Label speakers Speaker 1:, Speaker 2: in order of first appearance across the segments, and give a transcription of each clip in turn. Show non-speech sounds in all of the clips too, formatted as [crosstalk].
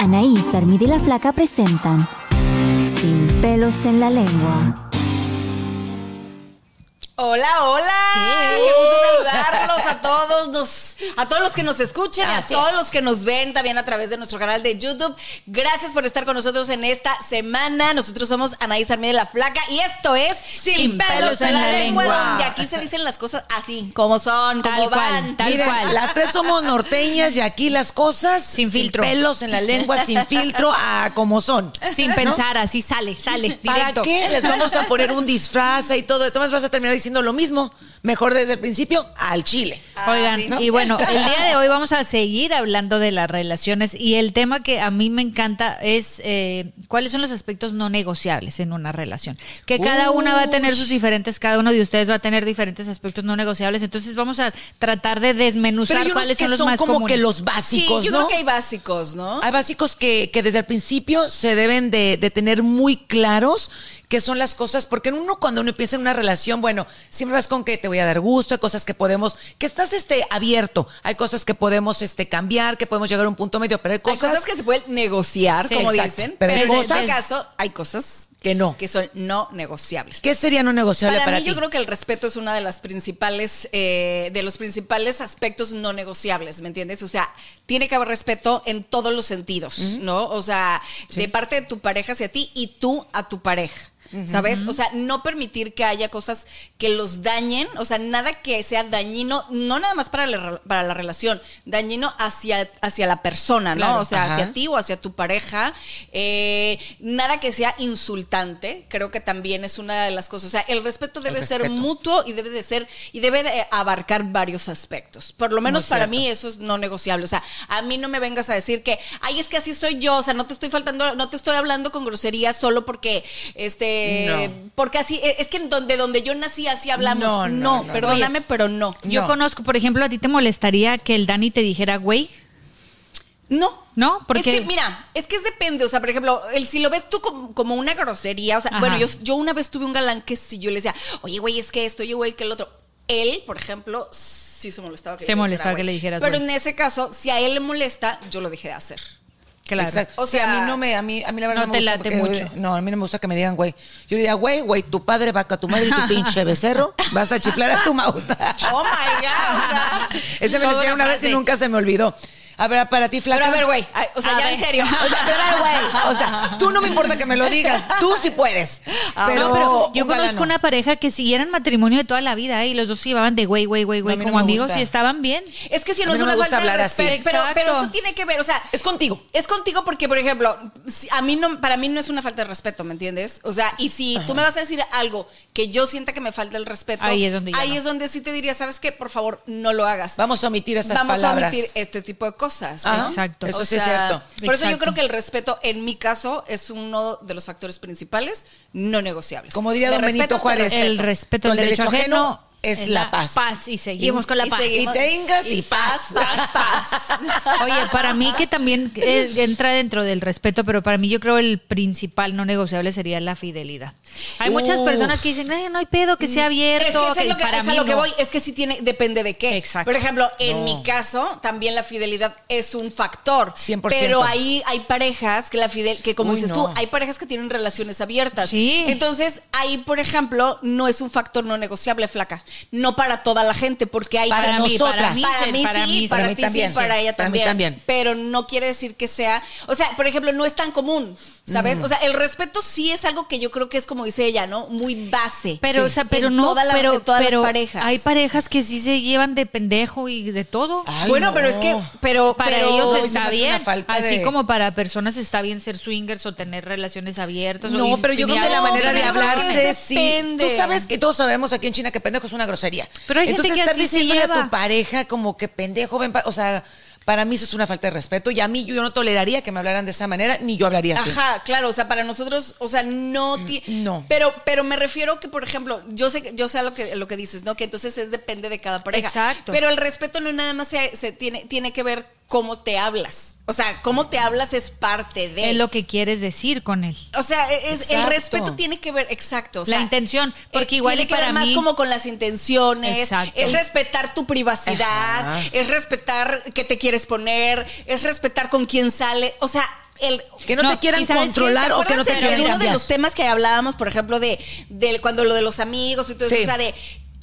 Speaker 1: Anaís, Armida y la Flaca presentan Sin pelos en la lengua.
Speaker 2: Hola, hola. Qué gusto saludarlos a todos, nos- a todos los que nos escuchen, y a todos los que nos ven también a través de nuestro canal de YouTube. Gracias por estar con nosotros en esta semana. Nosotros somos Anaís Armida la Flaca y esto es Sin, pelos en la lengua, donde aquí se dicen las cosas así, como son,
Speaker 3: Tal
Speaker 2: como
Speaker 3: cual,
Speaker 2: van.
Speaker 3: tal
Speaker 4: Miren,
Speaker 3: cual.
Speaker 4: las tres somos norteñas y aquí las cosas
Speaker 3: Sin filtro.
Speaker 4: pelos en la lengua, sin [laughs] filtro, a como son.
Speaker 3: Sin
Speaker 4: ¿No?
Speaker 3: pensar, así sale, sale.
Speaker 4: ¿Para
Speaker 3: directo.
Speaker 4: qué les vamos a poner un disfraz y todo? De todas vas a terminar diciendo lo mismo. Mejor desde el principio al chile.
Speaker 3: Oigan,
Speaker 2: sí, ¿no?
Speaker 3: y bueno, el día de hoy vamos a seguir hablando de las relaciones y el tema que a mí me encanta es eh, cuáles son los aspectos no negociables en una relación. Que cada una va a tener sus diferentes, cada uno de ustedes va a tener diferentes aspectos no negociables, entonces vamos a tratar de desmenuzar cuáles
Speaker 4: que
Speaker 3: son los
Speaker 4: son
Speaker 3: más
Speaker 4: como
Speaker 3: comunes.
Speaker 4: que los
Speaker 2: Sí,
Speaker 4: básicos,
Speaker 2: yo
Speaker 4: ¿no?
Speaker 2: creo que hay básicos, ¿no?
Speaker 4: Hay básicos que, que desde el principio se deben de, de tener muy claros qué son las cosas, porque uno cuando uno empieza en una relación, bueno, siempre vas con que te voy a dar gusto, hay cosas que podemos, que estás este abierto, hay cosas que podemos este cambiar, que podemos llegar a un punto medio, pero hay
Speaker 2: Hay
Speaker 4: cosas,
Speaker 2: cosas que se pueden negociar,
Speaker 3: Sí,
Speaker 2: como
Speaker 4: exacto.
Speaker 2: dicen,
Speaker 4: Pero
Speaker 2: en
Speaker 4: cosas-
Speaker 2: este caso hay cosas
Speaker 4: que no.
Speaker 2: que son no negociables.
Speaker 4: ¿Qué sería no negociable
Speaker 2: Para,
Speaker 4: para,
Speaker 2: mí,
Speaker 4: ti?
Speaker 2: yo creo que el respeto es una de las principales, eh, de los principales aspectos no negociables, ¿me entiendes? O sea, tiene que haber respeto en todos los sentidos, ¿no? O sea, de parte de tu pareja hacia ti y tú a tu pareja. ¿Sabes? O sea, no permitir que haya cosas que los dañen, o sea, nada que sea dañino, no nada más para la, para la relación, dañino hacia, hacia la persona, ¿no?
Speaker 4: Claro,
Speaker 2: o sea,
Speaker 4: ajá.
Speaker 2: hacia ti o hacia tu pareja, eh, nada que sea insultante, creo que también es una de las cosas. O sea, el respeto debe ser
Speaker 4: respeto.
Speaker 2: mutuo y debe de ser, y debe de abarcar varios aspectos. Por lo menos para
Speaker 4: cierto.
Speaker 2: mí eso es no negociable. O sea, a mí no me vengas a decir que, ay, es que así soy yo, o sea, no te estoy faltando, no te estoy hablando con grosería solo porque, este,
Speaker 4: No.
Speaker 2: porque así, es que en donde, donde yo nací así hablamos.
Speaker 4: No,
Speaker 2: No,
Speaker 4: no, no,
Speaker 2: perdóname, pero no.
Speaker 3: Yo
Speaker 4: No.
Speaker 3: conozco, por ejemplo, a ti te molestaría que el Dani te dijera, güey,
Speaker 2: No.
Speaker 3: ¿No? Porque-
Speaker 2: Es que, mira, es que es depende. O sea, por ejemplo, el, si lo ves tú como, como una grosería, o sea,
Speaker 3: Ajá.
Speaker 2: bueno, yo, yo una vez tuve un galán que si yo le decía, oye, güey, es que esto, oye, güey, que el otro. Él, por ejemplo, sí se molestaba que
Speaker 3: Se molestaba
Speaker 2: dijera,
Speaker 3: que le dijeras,
Speaker 2: Pero en ese caso, si a él le molesta, yo lo dejé de hacer.
Speaker 3: Claro.
Speaker 4: Exacto.
Speaker 2: O
Speaker 4: sea, a mí no me, a mí, a mí la verdad
Speaker 3: no
Speaker 4: me
Speaker 3: te
Speaker 4: gusta
Speaker 3: late
Speaker 4: porque-
Speaker 3: mucho.
Speaker 4: No, a mí no me gusta que me digan güey. Yo le diría, güey, güey, tu padre vaca, tu madre y tu [laughs] pinche becerro, vas a chiflar a tu mouse. [laughs]
Speaker 2: Oh my God. [laughs]
Speaker 4: Ese me lo hicieron
Speaker 3: una
Speaker 4: vez y nunca se me olvidó. A ver, para ti, flaca.
Speaker 2: Pero a ver, güey, o sea,
Speaker 3: A
Speaker 2: ya
Speaker 3: ver.
Speaker 2: en serio. [laughs]
Speaker 4: O sea, pero güey. O sea, tú no me importa que me lo digas. Tú sí puedes.
Speaker 3: Ah,
Speaker 4: Pero,
Speaker 3: no, pero yo
Speaker 4: un
Speaker 3: conozco una pareja que siguieran matrimonio de toda la vida ¿eh? y los dos se llevaban de güey, güey, güey, güey
Speaker 4: no
Speaker 3: como
Speaker 4: me
Speaker 3: amigos
Speaker 4: gusta.
Speaker 3: y estaban bien.
Speaker 2: Es que si no es
Speaker 4: no
Speaker 2: una falta de respeto, pero, pero eso tiene que ver, o sea,
Speaker 4: Es contigo.
Speaker 2: Es contigo porque, por ejemplo, si- a mí no, para mí no es una falta de respeto, ¿me entiendes? O sea, y si tú me vas a decir algo que yo sienta que me falta el respeto,
Speaker 3: Ahí es donde
Speaker 2: ahí
Speaker 3: no.
Speaker 2: es donde sí te diría, ¿sabes qué? Por favor, no lo hagas.
Speaker 4: Vamos a omitir esas
Speaker 2: Vamos
Speaker 4: palabras.
Speaker 2: a omitir este tipo de cosas.
Speaker 4: Ajá.
Speaker 2: ¿no?
Speaker 3: Exacto.
Speaker 4: Eso
Speaker 2: O
Speaker 4: sí es cierto.
Speaker 2: Por eso yo creo que el respeto, en mi caso, es uno de los factores principales no negociables.
Speaker 4: Como diría
Speaker 2: Me
Speaker 4: don Benito Juárez.
Speaker 2: respeto.
Speaker 3: El respeto al derecho,
Speaker 4: derecho
Speaker 3: ajeno.
Speaker 4: ajeno, es la paz.
Speaker 3: Paz y seguimos
Speaker 2: Y-
Speaker 3: con la
Speaker 2: y
Speaker 3: paz.
Speaker 2: seguimos-
Speaker 4: Y tengas y paz.
Speaker 2: paz, paz. [laughs]
Speaker 3: Oye, para mí que también eh, entra dentro del respeto, pero para mí yo creo el principal no negociable sería la fidelidad. Hay muchas personas que dicen, "Ay, no hay pedo, que sea abierto.
Speaker 2: Es que eso
Speaker 3: que
Speaker 2: es lo que,
Speaker 3: para
Speaker 2: es a
Speaker 3: mí
Speaker 2: lo que
Speaker 3: no".
Speaker 2: voy, es que sí tiene, depende de qué.
Speaker 3: Exacto.
Speaker 2: Por ejemplo, en
Speaker 4: No.
Speaker 2: mi caso, también la fidelidad es un factor.
Speaker 4: 100%.
Speaker 2: Pero ahí hay parejas que la fidel, que como
Speaker 4: Uy,
Speaker 2: dices
Speaker 4: no.
Speaker 2: tú, hay parejas que tienen relaciones abiertas.
Speaker 3: Sí.
Speaker 2: Entonces, ahí, por ejemplo, no es un factor no negociable, flaca. No para toda la gente, porque hay
Speaker 4: Para
Speaker 3: mí,
Speaker 4: nosotras.
Speaker 3: para mí,
Speaker 2: para
Speaker 3: sí,
Speaker 2: mí
Speaker 3: para mí sí.
Speaker 2: para,
Speaker 4: Para mí
Speaker 2: ti
Speaker 4: también,
Speaker 2: sí, para ella también.
Speaker 4: también.
Speaker 2: Pero no quiere decir que sea, o sea, por ejemplo, no es tan común, ¿sabes? O sea, el respeto sí es algo que yo creo que es como dice ella, ¿no? Muy base.
Speaker 3: Pero,
Speaker 2: Sí.
Speaker 3: o sea, pero
Speaker 2: En
Speaker 3: no,
Speaker 2: toda la-
Speaker 3: pero,
Speaker 2: en todas las
Speaker 3: pero
Speaker 2: parejas.
Speaker 3: hay parejas que sí se llevan de pendejo y de todo.
Speaker 4: Ay,
Speaker 2: bueno,
Speaker 4: no.
Speaker 2: pero es que, pero,
Speaker 3: para
Speaker 2: pero-
Speaker 3: ellos está bien, así
Speaker 4: de-
Speaker 3: como para personas está bien ser swingers o tener relaciones abiertas. o
Speaker 4: No, pero yo creo que la manera de hablarse, sí. Tú sabes que todos sabemos aquí en China que pendejo es una grosería.
Speaker 3: Pero hay gente
Speaker 4: Entonces
Speaker 3: que
Speaker 4: estar
Speaker 3: así se
Speaker 4: diciéndole a tu pareja como que pendejo, ven pa- o sea, para mí eso es una falta de respeto y a mí yo no toleraría que me hablaran de esa manera, ni yo hablaría así.
Speaker 2: Ajá, claro, o sea, para nosotros, o sea, no ti-
Speaker 4: no.
Speaker 2: Pero pero me refiero que por ejemplo, yo sé yo sé a lo que lo que dices, ¿no? Que entonces es depende de cada pareja.
Speaker 3: Exacto.
Speaker 2: Pero el respeto no nada más se, se tiene tiene que ver cómo te hablas. O sea, cómo te hablas es parte de
Speaker 3: Es lo que quieres decir con él.
Speaker 2: O sea, es, el respeto tiene que ver, exacto. o
Speaker 3: La intención, porque
Speaker 2: eh,
Speaker 3: igual
Speaker 2: tiene
Speaker 3: y
Speaker 2: que ver
Speaker 3: para
Speaker 2: más
Speaker 3: mí-
Speaker 2: como con las intenciones,
Speaker 3: Exacto.
Speaker 2: es respetar tu privacidad,
Speaker 4: Ajá.
Speaker 2: es respetar qué te quieres poner, es respetar con quién sale, o sea, el
Speaker 4: Que no,
Speaker 3: No,
Speaker 4: te quieran controlar o que no te quieran
Speaker 2: uno de los temas que hablábamos, por ejemplo, de, de cuando lo de los amigos y todo eso, o sea, de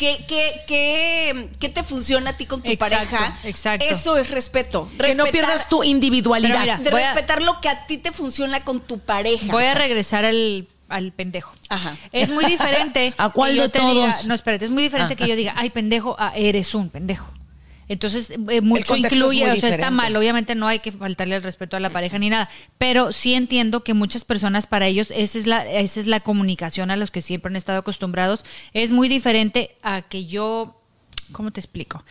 Speaker 2: ¿qué, qué, qué, qué te funciona a ti con tu
Speaker 3: Exacto,
Speaker 2: pareja?
Speaker 3: exacto.
Speaker 2: Eso es respeto.
Speaker 4: Que no pierdas tu individualidad.
Speaker 3: Mira,
Speaker 2: de
Speaker 3: a-
Speaker 2: respetar lo que a ti te funciona con tu pareja.
Speaker 3: Voy a regresar al, al pendejo.
Speaker 2: Ajá.
Speaker 3: Es muy diferente. [laughs]
Speaker 4: ¿A cuál
Speaker 3: yo
Speaker 4: de
Speaker 3: te diga-
Speaker 4: todos?
Speaker 3: no, espérate, es muy diferente
Speaker 4: Ah.
Speaker 3: que yo diga, ay, pendejo, a eres un pendejo. Entonces, eh, mucho incluye, o sea, está mal. Obviamente no hay que faltarle el respeto a la pareja ni nada. Pero sí entiendo que muchas personas, para ellos, esa es la, esa es la comunicación a los que siempre han estado acostumbrados. Es muy diferente a que yo. ¿Cómo te explico?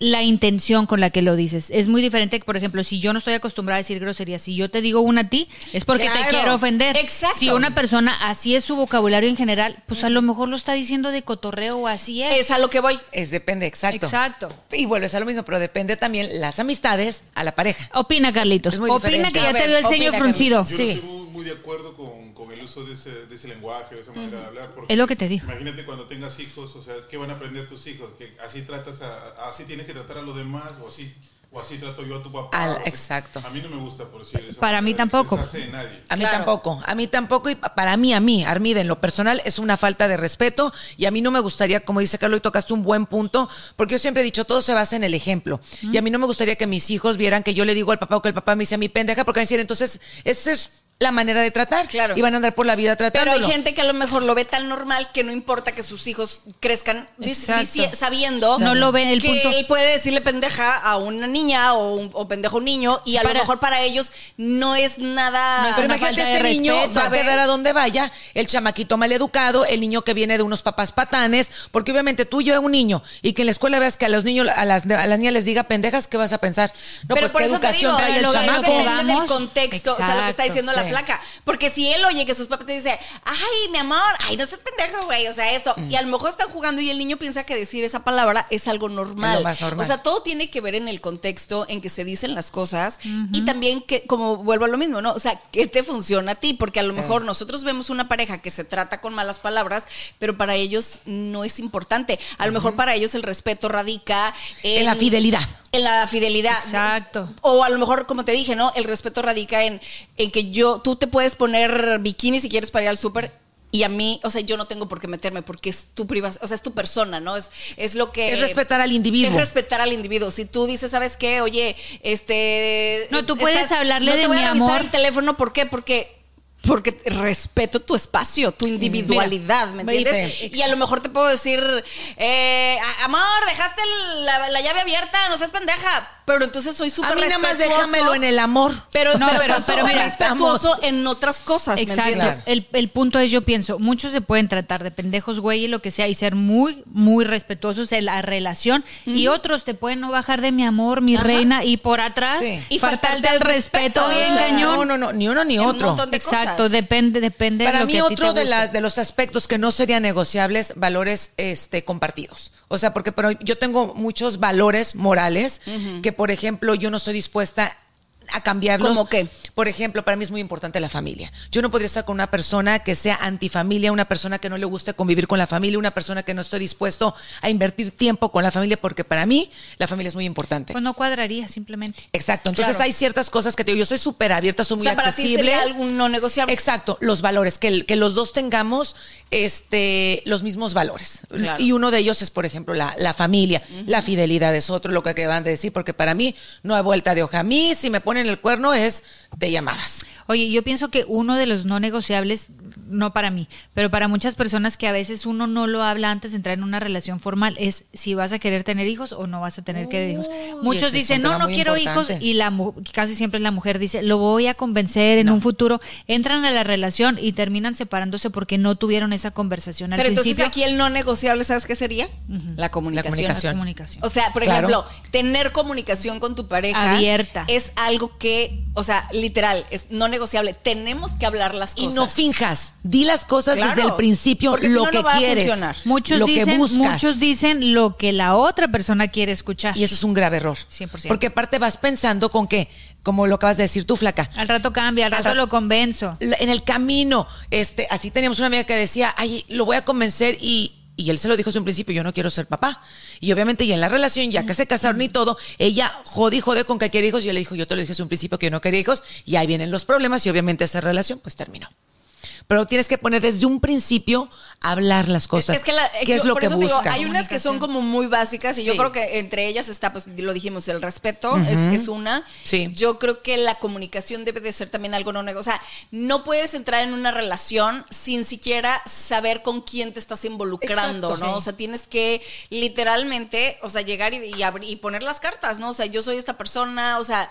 Speaker 3: La intención con la que lo dices. Es muy diferente, por ejemplo, si yo no estoy acostumbrada a decir groserías, si yo te digo una a ti, es porque te quiero ofender.
Speaker 2: Exacto.
Speaker 3: Si una persona así es su vocabulario en general, pues a lo mejor lo está diciendo de cotorreo o así es.
Speaker 2: Es a lo que voy.
Speaker 4: Es depende, exacto.
Speaker 3: Exacto.
Speaker 4: Y vuelves a lo mismo, pero depende también las amistades a la pareja.
Speaker 3: Opina, Carlitos. Opina
Speaker 4: diferente.
Speaker 3: que ya te veo el ceño fruncido.
Speaker 5: Yo
Speaker 4: Sí.
Speaker 5: no estoy muy, de acuerdo con el uso de ese, de ese lenguaje, de esa manera de hablar. porque
Speaker 3: Es lo que te digo.
Speaker 5: Imagínate cuando tengas hijos, o sea, ¿qué van a aprender tus hijos? Que así tratas a, así tienes que tratar a los demás, o así, o así trato yo a tu papá.
Speaker 4: Al- exacto.
Speaker 5: A mí no me gusta, por decir eso.
Speaker 3: Para mí tampoco.
Speaker 5: de nadie.
Speaker 4: A mí
Speaker 2: Claro.
Speaker 4: tampoco, a mí tampoco y pa- para mí, a mí, Armida, en lo personal es una falta de respeto y a mí no me gustaría, como dice Carlos, y tocaste un buen punto, porque yo siempre he dicho, todo se basa en el ejemplo y a mí no me gustaría que mis hijos vieran que yo le digo al papá o que el papá me dice a mi pendeja, porque van a decir, entonces, esa es la manera de tratar
Speaker 2: Claro.
Speaker 4: y van a andar por la vida
Speaker 2: Pero
Speaker 4: tratándolo.
Speaker 2: hay gente que a lo mejor lo ve tan normal que no importa que sus hijos crezcan
Speaker 3: Exacto.
Speaker 2: sabiendo
Speaker 3: No lo ven, el
Speaker 2: que
Speaker 3: punto-
Speaker 2: él puede decirle pendeja a una niña o, un- o pendejo a un niño y a
Speaker 3: Para-
Speaker 2: lo mejor para ellos no es nada.
Speaker 3: No es
Speaker 4: Pero imagínate ese niño va a quedar a donde vaya, el chamaquito maleducado, el niño que viene de unos papás patanes, porque obviamente tú llevas un niño y que en la escuela veas que a los niños, a las, a las niñas les diga pendejas, ¿qué vas a pensar? No,
Speaker 2: pero
Speaker 4: pues
Speaker 2: por
Speaker 4: qué
Speaker 2: eso te
Speaker 4: educación
Speaker 2: digo,
Speaker 4: trae el
Speaker 3: lo que
Speaker 4: chamaco.
Speaker 2: depende del contexto, o sea, lo que está
Speaker 3: Exacto,
Speaker 2: diciendo la
Speaker 4: sí.
Speaker 2: Flaca. Porque si él oye que sus papás te dicen, ay, mi amor, ay, no seas pendejo, güey, o sea, esto.
Speaker 4: Mm.
Speaker 2: Y a lo mejor están jugando y el niño piensa que decir esa palabra es algo normal.
Speaker 4: Es lo más normal.
Speaker 2: O sea, todo tiene que ver en el contexto en que se dicen las cosas y también que, como vuelvo a lo mismo, ¿no? O sea, ¿qué te funciona a ti? Porque a lo mejor nosotros vemos una pareja que se trata con malas palabras, pero para ellos no es importante. A lo mejor para ellos el respeto radica
Speaker 4: En la fidelidad.
Speaker 2: En la fidelidad.
Speaker 3: Exacto.
Speaker 2: O a lo mejor, como te dije, ¿no? El respeto radica en, en que yo, tú te puedes poner bikini si quieres para ir al súper. Y a mí, o sea, yo no tengo por qué meterme porque es tu privacidad, o sea, es tu persona, ¿no? Es, es lo que...
Speaker 4: Es respetar al individuo.
Speaker 2: Es respetar al individuo. Si tú dices, ¿sabes qué? Oye, este...
Speaker 3: No, tú puedes hablarle
Speaker 2: no
Speaker 3: de
Speaker 2: te voy
Speaker 3: mi
Speaker 2: a
Speaker 3: amor.
Speaker 2: el teléfono, ¿por qué? Porque... Porque respeto tu espacio, tu individualidad, ¿me entiendes? Y a lo mejor te puedo decir, eh, amor, dejaste la, la llave abierta, no seas pendeja. Pero entonces soy súper
Speaker 4: A mí nada más
Speaker 2: respetuoso,
Speaker 4: déjamelo en el amor.
Speaker 2: Pero,
Speaker 3: No,
Speaker 2: pero,
Speaker 3: pero-
Speaker 2: pero,
Speaker 3: pero mira,
Speaker 2: respetuoso
Speaker 4: vamos.
Speaker 2: en otras cosas, ¿me
Speaker 3: Exacto.
Speaker 2: entiendes?
Speaker 3: El, el punto es, yo pienso, muchos se pueden tratar de pendejos, güey, y lo que sea, y ser muy, muy respetuosos en la relación. Y otros te pueden no bajar de mi amor, mi reina, y por atrás,
Speaker 4: Sí.
Speaker 2: Y
Speaker 3: y faltar
Speaker 2: faltarte al respeto,
Speaker 3: respeto,
Speaker 2: o
Speaker 3: bien
Speaker 2: sea,
Speaker 3: cañón.
Speaker 4: No, no, no, ni uno ni
Speaker 2: En
Speaker 4: otro.
Speaker 2: de
Speaker 3: Exacto,
Speaker 2: cosas.
Speaker 3: depende, depende de
Speaker 4: Para
Speaker 3: lo
Speaker 4: mí
Speaker 3: que a ti
Speaker 4: otro
Speaker 3: te
Speaker 4: de, la- de los aspectos que no serían negociables, valores este, compartidos. O sea, porque pero yo tengo muchos valores morales que, por ejemplo, yo no estoy dispuesta a cambiarlos.
Speaker 2: ¿Cómo qué?
Speaker 4: Por ejemplo, para mí es muy importante la familia. Yo no podría estar con una persona que sea antifamilia, una persona que no le guste convivir con la familia, una persona que no estoy dispuesto a invertir tiempo con la familia, porque para mí la familia es muy importante.
Speaker 3: Pues no cuadraría, simplemente.
Speaker 4: Exacto. Entonces
Speaker 2: Claro.
Speaker 4: hay ciertas cosas que te digo, yo soy súper abierta, soy
Speaker 2: O
Speaker 4: muy
Speaker 2: sea, para ti
Speaker 4: accesible.
Speaker 2: sería algo no negociable.
Speaker 4: Exacto, los valores, que, los dos tengamos este, los mismos valores.
Speaker 2: Claro.
Speaker 4: Y uno de ellos es, por ejemplo, la, la familia. La fidelidad es otro, lo que acaban de decir, porque para mí no hay vuelta de hoja. A mí, si me ponen el cuerno, es te llamabas.
Speaker 3: Oye, yo pienso que uno de los no negociables, no para mí, pero para muchas personas que a veces uno no lo habla antes de entrar en una relación formal, es si vas a querer tener hijos o no vas a tener que tener hijos. Muchos dicen, no, no quiero
Speaker 4: importante.
Speaker 3: hijos, y la mu- casi siempre es la mujer dice, lo voy a convencer en un futuro. Entran a la relación y terminan separándose porque no tuvieron esa conversación al
Speaker 2: Pero entonces
Speaker 3: principio.
Speaker 2: aquí el no negociable, ¿sabes qué sería? La comunicación.
Speaker 4: comunicación.
Speaker 3: La comunicación.
Speaker 2: O sea, por
Speaker 4: Claro.
Speaker 2: ejemplo, tener comunicación con tu pareja
Speaker 3: Abierta.
Speaker 2: es algo que, o sea, literal, es no negociable. Tenemos que hablar las
Speaker 4: Y
Speaker 2: cosas.
Speaker 4: no finjas. Di las cosas
Speaker 2: Claro,
Speaker 4: desde el principio, lo
Speaker 2: no,
Speaker 4: que
Speaker 2: no va a
Speaker 4: quieres.
Speaker 2: funcionar.
Speaker 3: Muchos
Speaker 4: lo que
Speaker 3: dicen,
Speaker 4: buscas.
Speaker 3: muchos dicen lo que la otra persona quiere escuchar.
Speaker 4: Y eso es un grave error.
Speaker 3: 100%.
Speaker 4: Porque aparte vas pensando con que, como lo acabas de decir tú, flaca,
Speaker 3: Al rato cambia, al
Speaker 4: Al
Speaker 3: rato
Speaker 4: ra-
Speaker 3: lo convenzo.
Speaker 4: en el camino, este, así teníamos una amiga que decía, ay, lo voy a convencer y, y él se lo dijo desde un principio, yo no quiero ser papá. Y obviamente ya en la relación, ya que se casaron y todo, ella jode y jode con que quiere hijos y él le dijo, yo te lo dije desde un principio que yo no quería hijos y ahí vienen los problemas y obviamente esa relación pues terminó. Pero tienes que poner desde un principio a hablar las cosas.
Speaker 2: Es que la-
Speaker 4: ¿Qué es lo
Speaker 2: por
Speaker 4: que
Speaker 2: eso digo, hay unas que son como muy básicas y yo creo que entre ellas está, pues lo dijimos, el respeto es, es una.
Speaker 4: Sí.
Speaker 2: Yo creo que la comunicación debe de ser también algo no negociable. O sea, no puedes entrar en una relación sin siquiera saber con quién te estás involucrando,
Speaker 4: Exacto.
Speaker 2: ¿no?
Speaker 4: Sí.
Speaker 2: O sea, tienes que literalmente, o sea, llegar y, y abrir- y poner las cartas, ¿no? O sea, yo soy esta persona, o sea,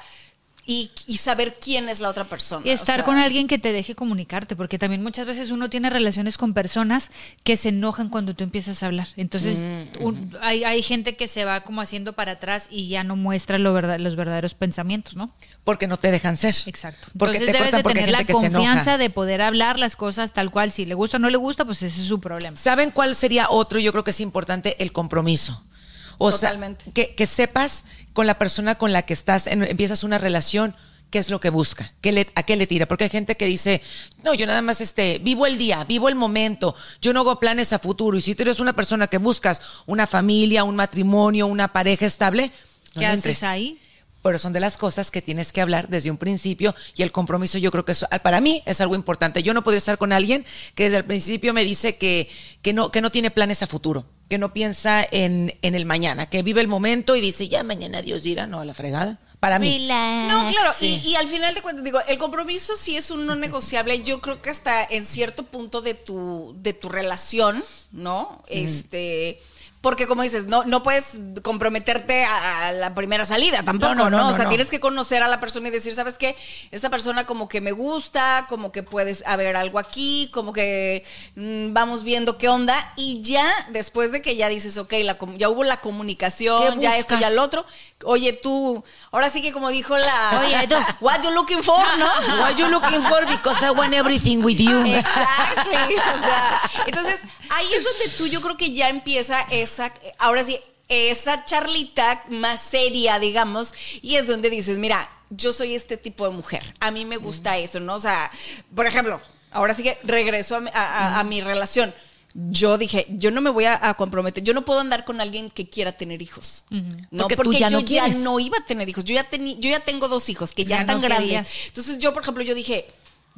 Speaker 2: y, y saber quién es la otra persona.
Speaker 3: Y estar
Speaker 2: o sea,
Speaker 3: con alguien que te deje comunicarte, porque también muchas veces uno tiene relaciones con personas que se enojan cuando tú empiezas a hablar. Entonces,
Speaker 4: Mm,
Speaker 3: un- hay, hay gente que se va como haciendo para atrás y ya no muestra lo verdad, los verdaderos pensamientos, ¿no?
Speaker 4: Porque no te dejan ser.
Speaker 3: Exacto.
Speaker 4: Porque
Speaker 3: Entonces
Speaker 4: te
Speaker 3: debes
Speaker 4: cortan
Speaker 3: de
Speaker 4: porque hay
Speaker 3: tener la
Speaker 4: gente que se enoja.
Speaker 3: confianza de poder hablar las cosas tal cual. Si le gusta o no le gusta, pues ese es su problema.
Speaker 4: ¿Saben cuál sería otro? Yo creo que es importante el compromiso. O
Speaker 2: Totalmente.
Speaker 4: sea, que, que sepas con la persona con la que estás, en- empiezas una relación, qué es lo que busca, qué le, a qué le tira. Porque hay gente que dice, no, yo nada más este, vivo el día, vivo el momento, yo no hago planes a futuro. Y si tú eres una persona que buscas una familia, un matrimonio, una pareja estable, no
Speaker 3: ¿Qué
Speaker 4: le entres.
Speaker 3: haces ahí?
Speaker 4: Pero son de las cosas que tienes que hablar desde un principio y el compromiso yo creo que eso, para mí es algo importante. Yo no podría estar con alguien que desde el principio me dice que, que, no, que no tiene planes a futuro, que no piensa en, en el mañana, que vive el momento y dice, ya mañana Dios dirá, no, a la fregada. Para mí.
Speaker 2: No, claro,
Speaker 4: Sí.
Speaker 2: y, y al final de cuentas, digo, el compromiso sí es un no [laughs] negociable. Yo creo que hasta en cierto punto de tu, de tu relación, ¿no? Este. Porque como dices, no, no puedes comprometerte a, a la primera salida tampoco,
Speaker 4: No,
Speaker 2: ¿no?
Speaker 4: no, no,
Speaker 2: o sea, tienes que conocer a la persona y decir, ¿sabes qué? Esta persona como que me gusta, como que puedes haber algo aquí, como que mm, vamos viendo qué onda. Y ya después de que ya dices, ok, la, ya hubo la comunicación,
Speaker 4: ¿Qué
Speaker 2: ya esto, ya lo otro. Oye, tú, ahora sí que como dijo la...
Speaker 3: Oye, tú. [laughs]
Speaker 2: What you looking for, ¿no? [laughs]
Speaker 4: What you looking for? Because I want everything with you.
Speaker 2: Exactly. O sea, entonces, ahí es donde tú yo creo que ya empieza esa, ahora sí, esa charlita más seria, digamos, y es donde dices, mira, yo soy este tipo de mujer, a mí me gusta eso, ¿no? O sea, por ejemplo, ahora sí que regreso a, mi- a- a- a mi relación. Yo dije, yo no me voy a, a comprometer, yo no puedo andar con alguien que quiera tener hijos. No,
Speaker 4: Porque
Speaker 2: porque,
Speaker 4: ya
Speaker 2: yo
Speaker 4: no
Speaker 2: ya no iba a tener hijos. Yo ya yo ya tengo dos hijos que ya,
Speaker 3: Ya
Speaker 2: están
Speaker 3: no
Speaker 2: grandes. Entonces yo, por ejemplo, yo dije,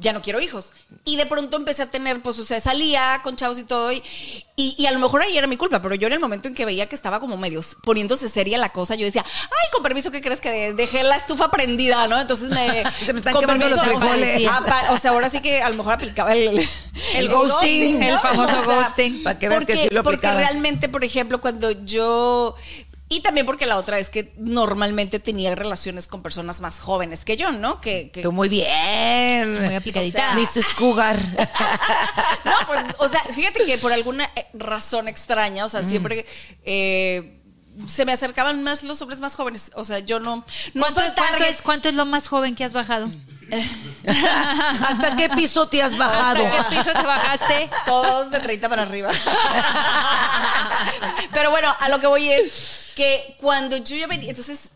Speaker 2: ya no quiero hijos. Y de pronto empecé a tener, pues, o sea, salía con chavos y todo. Y, y, y a lo mejor ahí era mi culpa, pero yo en el momento en que veía que estaba como medio poniéndose seria la cosa, yo decía, ay, con permiso, ¿qué crees que de- dejé la estufa prendida, no? Entonces me... [laughs]
Speaker 4: Se me están quemando los
Speaker 2: o sea,
Speaker 4: frijoles.
Speaker 2: o sea, ahora sí que a lo mejor aplicaba el...
Speaker 3: El ghosting, el famoso ghosting.
Speaker 4: Para que veas que
Speaker 2: porque,
Speaker 4: sí lo
Speaker 2: porque
Speaker 4: aplicabas.
Speaker 2: realmente, por ejemplo, cuando yo Y también porque la otra es que normalmente tenía relaciones con personas más jóvenes que yo, ¿no? Que, que-
Speaker 4: Tú muy bien.
Speaker 3: Muy aplicadita.
Speaker 4: Mrs. Cougar. [laughs]
Speaker 2: No, pues, o sea, fíjate que por alguna razón extraña, o sea, siempre eh, se me acercaban más los hombres más jóvenes. O sea, yo no, no
Speaker 3: ¿Cuánto,
Speaker 2: soy
Speaker 3: cuánto
Speaker 2: target.
Speaker 3: es, ¿Cuánto es lo más joven que has bajado? [laughs]
Speaker 4: ¿Hasta qué piso te has bajado?
Speaker 3: ¿Hasta qué piso te bajaste? [laughs]
Speaker 2: Todos de 30 para arriba. [laughs] Pero bueno, a lo que voy es que cuando yo ya venía, entonces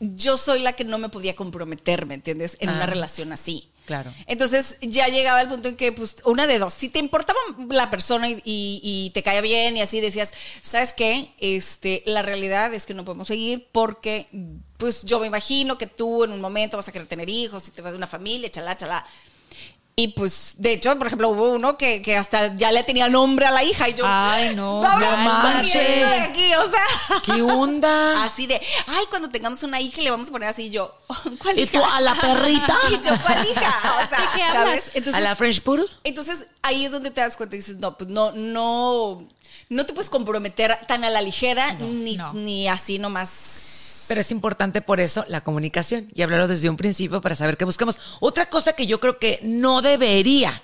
Speaker 2: yo soy la que no me podía comprometer, ¿me entiendes? En una
Speaker 4: Ah.
Speaker 2: relación así.
Speaker 4: Claro.
Speaker 2: Entonces ya llegaba el punto en que, pues, una de dos, si te importaba la persona y, te caía bien y así decías, ¿sabes qué? Este, la realidad es que no podemos seguir porque, pues, yo me imagino que tú en un momento vas a querer tener hijos y te vas de una familia, chalá, chalá. Y pues, de hecho, por ejemplo, hubo uno que, que hasta ya le tenía nombre a la hija y yo.
Speaker 3: Ay, no,
Speaker 2: ¡Vámonos
Speaker 4: no manches.
Speaker 2: de aquí! O sea.
Speaker 4: ¿Qué onda? [laughs]
Speaker 2: Así de, ay, cuando tengamos una hija le vamos a poner así y yo, ¿cuál
Speaker 4: ¿Y
Speaker 2: hija?
Speaker 4: tú a la perrita? [laughs]
Speaker 2: Y yo, ¿cuál hija? O sea,
Speaker 3: ¿De qué
Speaker 2: ¿sabes? Entonces,
Speaker 4: ¿A la French Poodle?
Speaker 2: entonces ahí es donde te das cuenta y dices, no, pues no, no, no te puedes comprometer tan a la ligera ni,
Speaker 3: no.
Speaker 2: ni así nomás.
Speaker 4: Pero es importante por eso la comunicación y hablarlo desde un principio para saber qué buscamos. Otra cosa que yo creo que no debería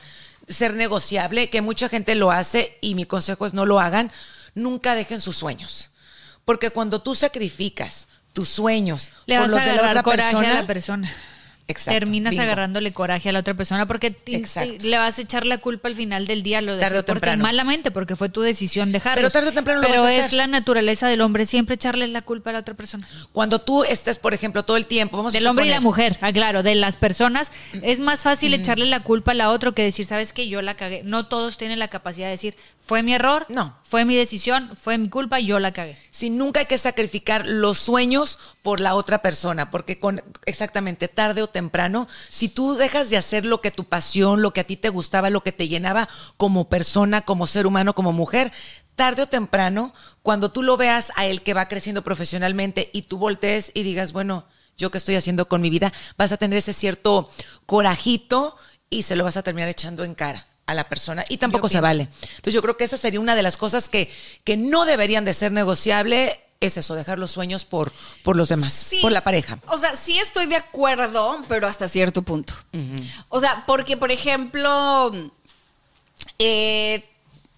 Speaker 4: ser negociable, que mucha gente lo hace y mi consejo es no lo hagan, nunca dejen sus sueños. Porque cuando tú sacrificas tus sueños
Speaker 3: Le
Speaker 4: por
Speaker 3: vas
Speaker 4: los
Speaker 3: a
Speaker 4: de la otra persona,
Speaker 3: a la persona.
Speaker 4: Exacto,
Speaker 3: Terminas
Speaker 4: bingo.
Speaker 3: agarrándole coraje a la otra persona porque le vas a echar la culpa al final del día. Lo
Speaker 4: Tarde
Speaker 3: dejé
Speaker 4: o temprano.
Speaker 3: malamente porque fue tu decisión dejarlo.
Speaker 4: Pero tarde o temprano lo
Speaker 3: Pero
Speaker 4: vas a
Speaker 3: es
Speaker 4: hacer.
Speaker 3: la naturaleza del hombre siempre echarle la culpa a la otra persona.
Speaker 4: Cuando tú estés, por ejemplo, todo el tiempo, vamos a
Speaker 3: Del hombre y la mujer, ah, claro, de las personas. Es más fácil echarle la culpa a la otra que decir, sabes que yo la cagué. No todos tienen la capacidad de decir, fue mi error,
Speaker 4: No.
Speaker 3: Fue mi decisión, fue mi culpa, yo la cagué.
Speaker 4: si nunca hay que sacrificar los sueños por la otra persona, porque con exactamente tarde o temprano, si tú dejas de hacer lo que tu pasión, lo que a ti te gustaba, lo que te llenaba como persona, como ser humano, como mujer, tarde o temprano, cuando tú lo veas a él que va creciendo profesionalmente y tú voltees y digas, bueno, yo qué estoy haciendo con mi vida, vas a tener ese cierto corajito y se lo vas a terminar echando en cara a la persona y tampoco se vale. Entonces yo creo que esa sería una de las cosas que, que no deberían de ser negociable, es eso, dejar los sueños por, por los demás,
Speaker 2: Sí.
Speaker 4: por la pareja.
Speaker 2: O sea, sí estoy de acuerdo, pero hasta cierto punto. O sea, porque, por ejemplo, eh,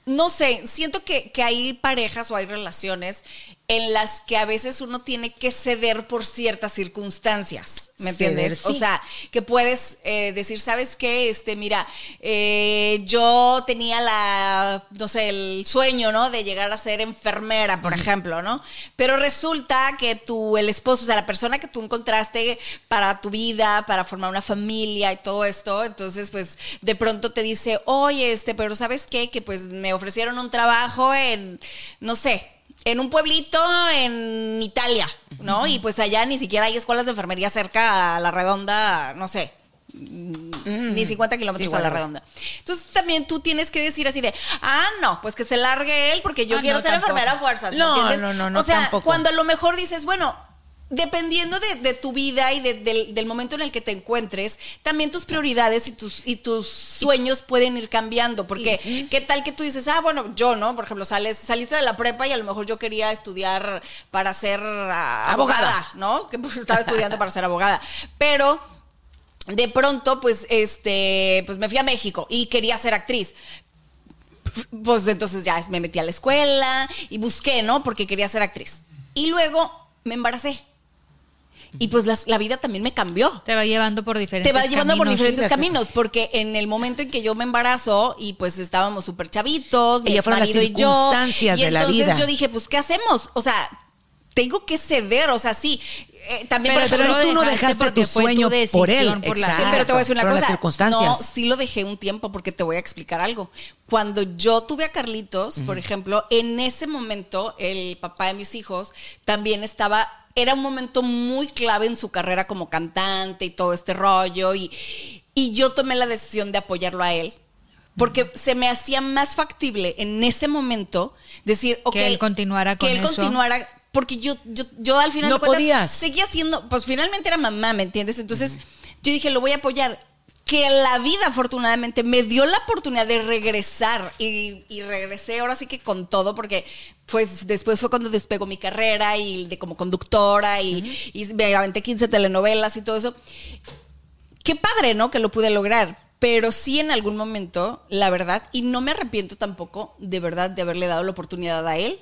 Speaker 2: no sé, siento que, que hay parejas o hay relaciones en las que a veces uno tiene que ceder por ciertas circunstancias, ¿me
Speaker 4: Ceder,
Speaker 2: entiendes? O sea, que puedes eh, decir, ¿sabes qué? Este, mira, eh, yo tenía la, no sé, el sueño, ¿no? De llegar a ser enfermera, por ejemplo, ¿no? Pero resulta que tú, el esposo, o sea, la persona que tú encontraste para tu vida, para formar una familia y todo esto, entonces, pues, de pronto te dice, oye, este, pero ¿sabes qué? Que pues me ofrecieron un trabajo en, no sé, en un pueblito en Italia, ¿no? Y pues allá ni siquiera hay escuelas de enfermería cerca a la redonda, no sé, ni 50 kilómetros
Speaker 4: Sí,
Speaker 2: a la redonda. Entonces también tú tienes que decir así de, ah, no, pues que se largue él porque yo
Speaker 3: Ah,
Speaker 2: quiero
Speaker 3: no,
Speaker 2: ser
Speaker 3: tampoco.
Speaker 2: enfermera a fuerzas. ¿me
Speaker 4: No, no, no, no,
Speaker 2: O sea,
Speaker 4: tampoco.
Speaker 2: cuando a lo mejor dices, bueno, dependiendo de, de tu vida y de- del, del momento en el que te encuentres, también tus prioridades y tus, y tus sueños pueden ir cambiando. Porque, ¿qué tal que tú dices, ah, bueno, yo, ¿no? Por ejemplo, sales, saliste de la prepa y a lo mejor yo quería estudiar para ser ah,
Speaker 4: Abogada.
Speaker 2: abogada, ¿no? Que pues, estaba estudiando para ser abogada. Pero de pronto, pues, este, pues me fui a México y quería ser actriz. Pues entonces ya me metí a la escuela y busqué, ¿no? Porque quería ser actriz. Y luego me embaracé. Y pues las- la vida también me cambió.
Speaker 3: Te va llevando por diferentes
Speaker 2: Te va llevando por
Speaker 3: caminos.
Speaker 2: diferentes
Speaker 4: sí,
Speaker 2: caminos, [laughs] porque en el momento en que yo me embarazo y pues estábamos súper chavitos, mi
Speaker 4: Ella fueron las
Speaker 2: marido y yo,
Speaker 4: circunstancias
Speaker 2: y
Speaker 4: de la
Speaker 2: entonces
Speaker 4: vida.
Speaker 2: yo dije, pues, ¿qué hacemos? O sea, tengo que ceder, o sea, sí. eh, también,
Speaker 3: Pero
Speaker 2: por ejemplo,
Speaker 3: tú
Speaker 4: no
Speaker 3: dejaste
Speaker 4: tu sueño por él.
Speaker 3: por la-
Speaker 2: pero te voy a decir una cosa.
Speaker 4: las circunstancias.
Speaker 2: No, sí lo dejé un tiempo porque te voy a explicar algo. Cuando yo tuve a Carlitos, por ejemplo, en ese momento el papá de mis hijos también estaba era un momento muy clave en su carrera como cantante y todo este rollo y, y yo tomé la decisión de apoyarlo a él. Porque se me hacía más factible en ese momento decir, ok,
Speaker 3: él continuara con
Speaker 2: que él
Speaker 3: eso.
Speaker 2: continuara, porque yo, yo, yo al final
Speaker 4: No
Speaker 2: de cuentas
Speaker 4: podías.
Speaker 2: seguía siendo, pues finalmente era mamá, ¿me entiendes? Entonces yo dije, lo voy a apoyar. Que la vida afortunadamente me dio la oportunidad de regresar y, y regresé ahora sí que con todo porque pues después fue cuando despegó mi carrera y de como conductora y, y me aventé 15 telenovelas y todo eso. Qué padre, ¿no? Que lo pude lograr. Pero sí en algún momento, la verdad, y no me arrepiento tampoco de verdad de haberle dado la oportunidad a él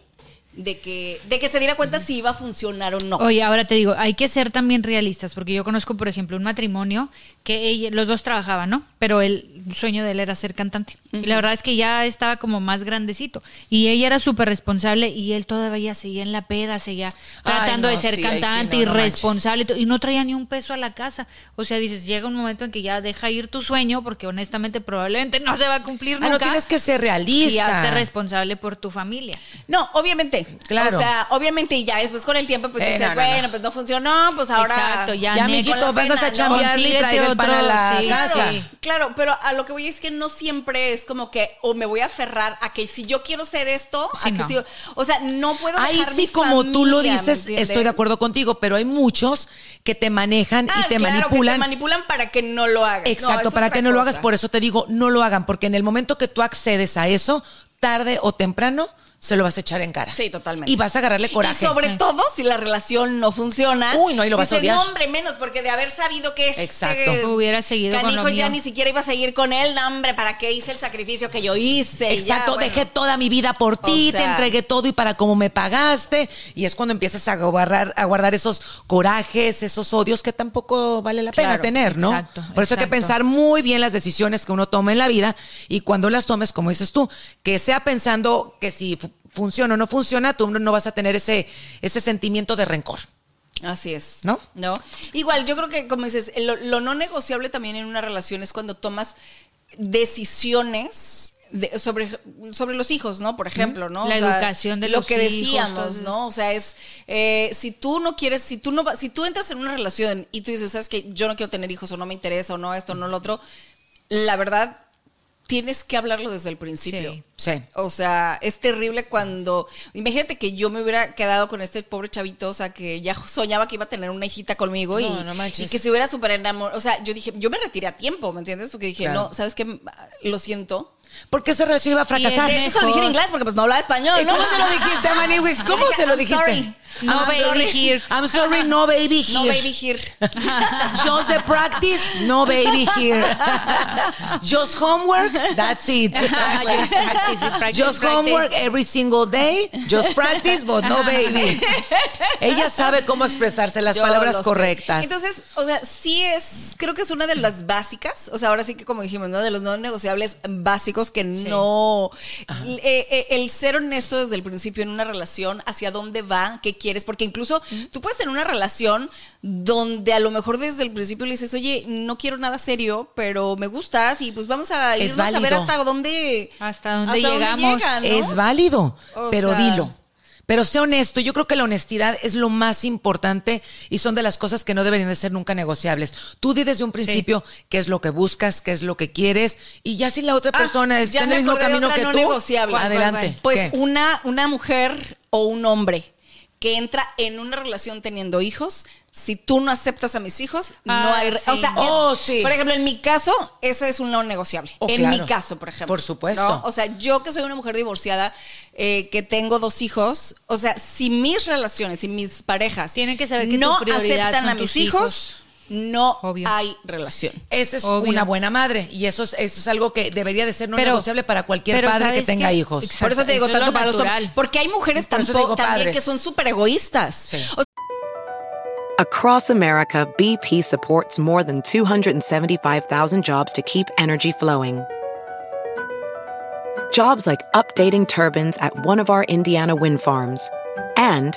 Speaker 2: de que, de que se diera cuenta si iba a funcionar o no.
Speaker 3: Oye, ahora te digo, hay que ser también realistas, porque yo conozco, por ejemplo, un matrimonio que los dos trabajaban, ¿no? Pero el sueño de él era ser cantante. Y la verdad es que ya estaba como más grandecito. Y ella era súper responsable y él todavía seguía en la peda, seguía tratando
Speaker 4: no,
Speaker 3: de ser
Speaker 4: sí, sí,
Speaker 3: cantante
Speaker 4: no,
Speaker 3: y responsable y y no traía ni un peso a la casa. O sea, dices, llega un momento en que ya deja ir tu sueño, porque honestamente probablemente no se va a cumplir
Speaker 4: Ah,
Speaker 3: nunca.
Speaker 4: no tienes que ser
Speaker 3: y
Speaker 4: realista.
Speaker 3: hazte responsable por tu familia.
Speaker 2: No, obviamente.
Speaker 4: Claro.
Speaker 2: O sea, obviamente, y ya después con el tiempo, pues
Speaker 4: Eh,
Speaker 2: dices,
Speaker 4: no, no, no.
Speaker 2: bueno, pues no funcionó, pues ahora.
Speaker 3: Exacto, ya,
Speaker 4: Ya, mijito, vengas a chambearle y traiga el pan a la
Speaker 3: sí,
Speaker 4: casa.
Speaker 3: sí.
Speaker 2: Claro, pero a lo que voy es que no siempre es como que o me voy a aferrar a que si yo quiero ser esto,
Speaker 3: Sí,
Speaker 2: a que
Speaker 3: no.
Speaker 2: si, o sea, no puedo
Speaker 4: Ahí
Speaker 2: dejar
Speaker 4: sí,
Speaker 2: mi
Speaker 4: como tú lo
Speaker 2: familia, ¿me
Speaker 4: dices, estoy de acuerdo contigo, pero hay muchos que te manejan
Speaker 2: Ah,
Speaker 4: y te
Speaker 2: claro,
Speaker 4: manipulan.
Speaker 2: Que te manipulan para que no lo hagas.
Speaker 4: Exacto, para que no lo hagas, por eso te digo, no lo hagan, porque en el momento que tú accedes a eso, tarde o temprano, se lo vas a echar en cara.
Speaker 2: Sí, totalmente.
Speaker 4: Y vas a agarrarle coraje.
Speaker 2: Y sobre todo si la relación no funciona.
Speaker 4: Uy, no, ahí lo vas a odiar.
Speaker 2: No, hombre, menos, porque de haber sabido que este
Speaker 4: Exacto.
Speaker 3: Hubiera seguido con lo
Speaker 2: canijo ya
Speaker 3: mío.
Speaker 2: ni siquiera iba a seguir con él, no, hombre, ¿para qué hice el sacrificio que yo hice? Y ya,
Speaker 4: Exacto,
Speaker 2: bueno.
Speaker 4: dejé toda mi vida por ti,
Speaker 2: O sea-
Speaker 4: te entregué todo y para cómo me pagaste. Y es cuando empiezas a guardar, a guardar esos corajes, esos odios que tampoco vale la pena
Speaker 2: Claro,
Speaker 4: tener, ¿no?
Speaker 3: exacto,
Speaker 4: por eso hay que pensar muy bien las decisiones que uno toma en la vida y cuando las tomes, como dices tú, que sea pensando que si funciona o no funciona, tú no vas a tener ese, ese sentimiento de rencor.
Speaker 2: Así es.
Speaker 4: ¿No?
Speaker 2: No. Igual, yo creo que, como dices, lo, lo no negociable también en una relación es cuando tomas decisiones de- sobre, sobre los hijos, ¿no? Por ejemplo, ¿no?
Speaker 3: La educación de
Speaker 2: lo
Speaker 3: los
Speaker 2: que
Speaker 3: hijos,
Speaker 2: decíamos, ¿no? O sea, es eh, si tú no quieres, si tú no si tú entras en una relación y tú dices, sabes que yo no quiero tener hijos o no me interesa o no esto, no lo otro, la verdad tienes que hablarlo desde el principio.
Speaker 3: Sí.
Speaker 4: Sí.
Speaker 2: O sea, es terrible cuando. Imagínate que yo me hubiera quedado con este pobre chavito, o sea, que ya soñaba que iba a tener una hijita conmigo y,
Speaker 4: No,
Speaker 2: que se hubiera súper enamorado. O sea, yo dije, yo me retiré a tiempo, ¿me entiendes? Porque dije,
Speaker 4: Claro.
Speaker 2: no, ¿sabes qué? Lo siento.
Speaker 4: Porque esa relación iba a fracasar.
Speaker 2: De hecho, se lo dije en inglés porque pues no hablaba español.
Speaker 4: ¿Y
Speaker 2: ¿no?
Speaker 4: ¿Cómo se lo dijiste, Maniwis? ¿Cómo se lo
Speaker 2: "I'm
Speaker 4: dijiste?
Speaker 2: sorry.
Speaker 3: No
Speaker 4: I'm
Speaker 3: baby
Speaker 4: sorry.
Speaker 3: here.
Speaker 4: I'm sorry, no baby here.
Speaker 2: No baby here.
Speaker 4: Just the practice, no baby here. [laughs] Just homework, that's it. [laughs]
Speaker 3: Just practice, practice,
Speaker 4: Just
Speaker 3: practice.
Speaker 4: homework every single day, just practice, but no baby. Ella sabe cómo expresarse las
Speaker 2: Yo
Speaker 4: palabras correctas.
Speaker 2: Entonces, o sea, sí es, creo que es una de las básicas, o sea, ahora sí que como dijimos, ¿no? De los no negociables básicos que no... eh, eh, el ser honesto desde el principio en una relación, hacia dónde va, qué quieres, porque incluso tú puedes tener una relación donde a lo mejor desde el principio le dices, oye, no quiero nada serio, pero me gustas y pues vamos a
Speaker 4: Es
Speaker 2: irnos
Speaker 4: válido.
Speaker 2: hasta dónde...
Speaker 3: Hasta dónde llegamos.
Speaker 2: llega, ¿no?
Speaker 4: Es válido,
Speaker 2: O
Speaker 4: pero
Speaker 2: sea-
Speaker 4: dilo. Pero sé honesto, yo creo que la honestidad es lo más importante y son de las cosas que no deberían de ser nunca negociables. Tú di desde un principio qué es lo que buscas, qué es lo que quieres y ya si la otra
Speaker 2: Ah,
Speaker 4: persona está
Speaker 2: ya
Speaker 4: en el mismo camino que
Speaker 2: no
Speaker 4: tú,
Speaker 2: negociable. ¿Cuál, cuál,
Speaker 4: adelante.
Speaker 2: Pues
Speaker 4: ¿Qué?
Speaker 2: una, una mujer o un hombre que entra en una relación teniendo hijos, si tú no aceptas a mis hijos, no
Speaker 3: Ah,
Speaker 2: hay...
Speaker 3: sí.
Speaker 2: O sea,
Speaker 4: Oh,
Speaker 2: es-
Speaker 4: sí.
Speaker 2: por ejemplo, en mi caso, eso es un no negociable.
Speaker 4: Oh,
Speaker 2: en
Speaker 4: claro.
Speaker 2: mi caso, por ejemplo.
Speaker 4: Por supuesto.
Speaker 2: ¿no? O sea, yo que soy una mujer divorciada, eh, que tengo dos hijos, o sea, si mis relaciones y mis parejas
Speaker 3: Tienen que saber que
Speaker 2: no aceptan a mis hijos. No
Speaker 3: Obvio.
Speaker 2: hay relación.
Speaker 4: Esa es
Speaker 3: Obvio.
Speaker 4: una buena madre y eso es, eso es algo que debería de ser no
Speaker 3: Pero-
Speaker 4: negociable para cualquier padre que
Speaker 3: ¿sabes
Speaker 4: tenga
Speaker 3: qué?
Speaker 4: hijos.
Speaker 3: Exacto.
Speaker 2: Por eso te digo, tanto
Speaker 3: lo
Speaker 2: para los hombres. Porque hay mujeres tampoco,
Speaker 4: digo
Speaker 2: también
Speaker 4: padres.
Speaker 2: que son súper egoístas.
Speaker 4: Sí.
Speaker 2: O
Speaker 6: Across America, BP supports more than 275,000 jobs to keep energy flowing. Jobs like updating turbines at one of our Indiana wind farms and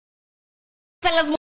Speaker 2: Sea, las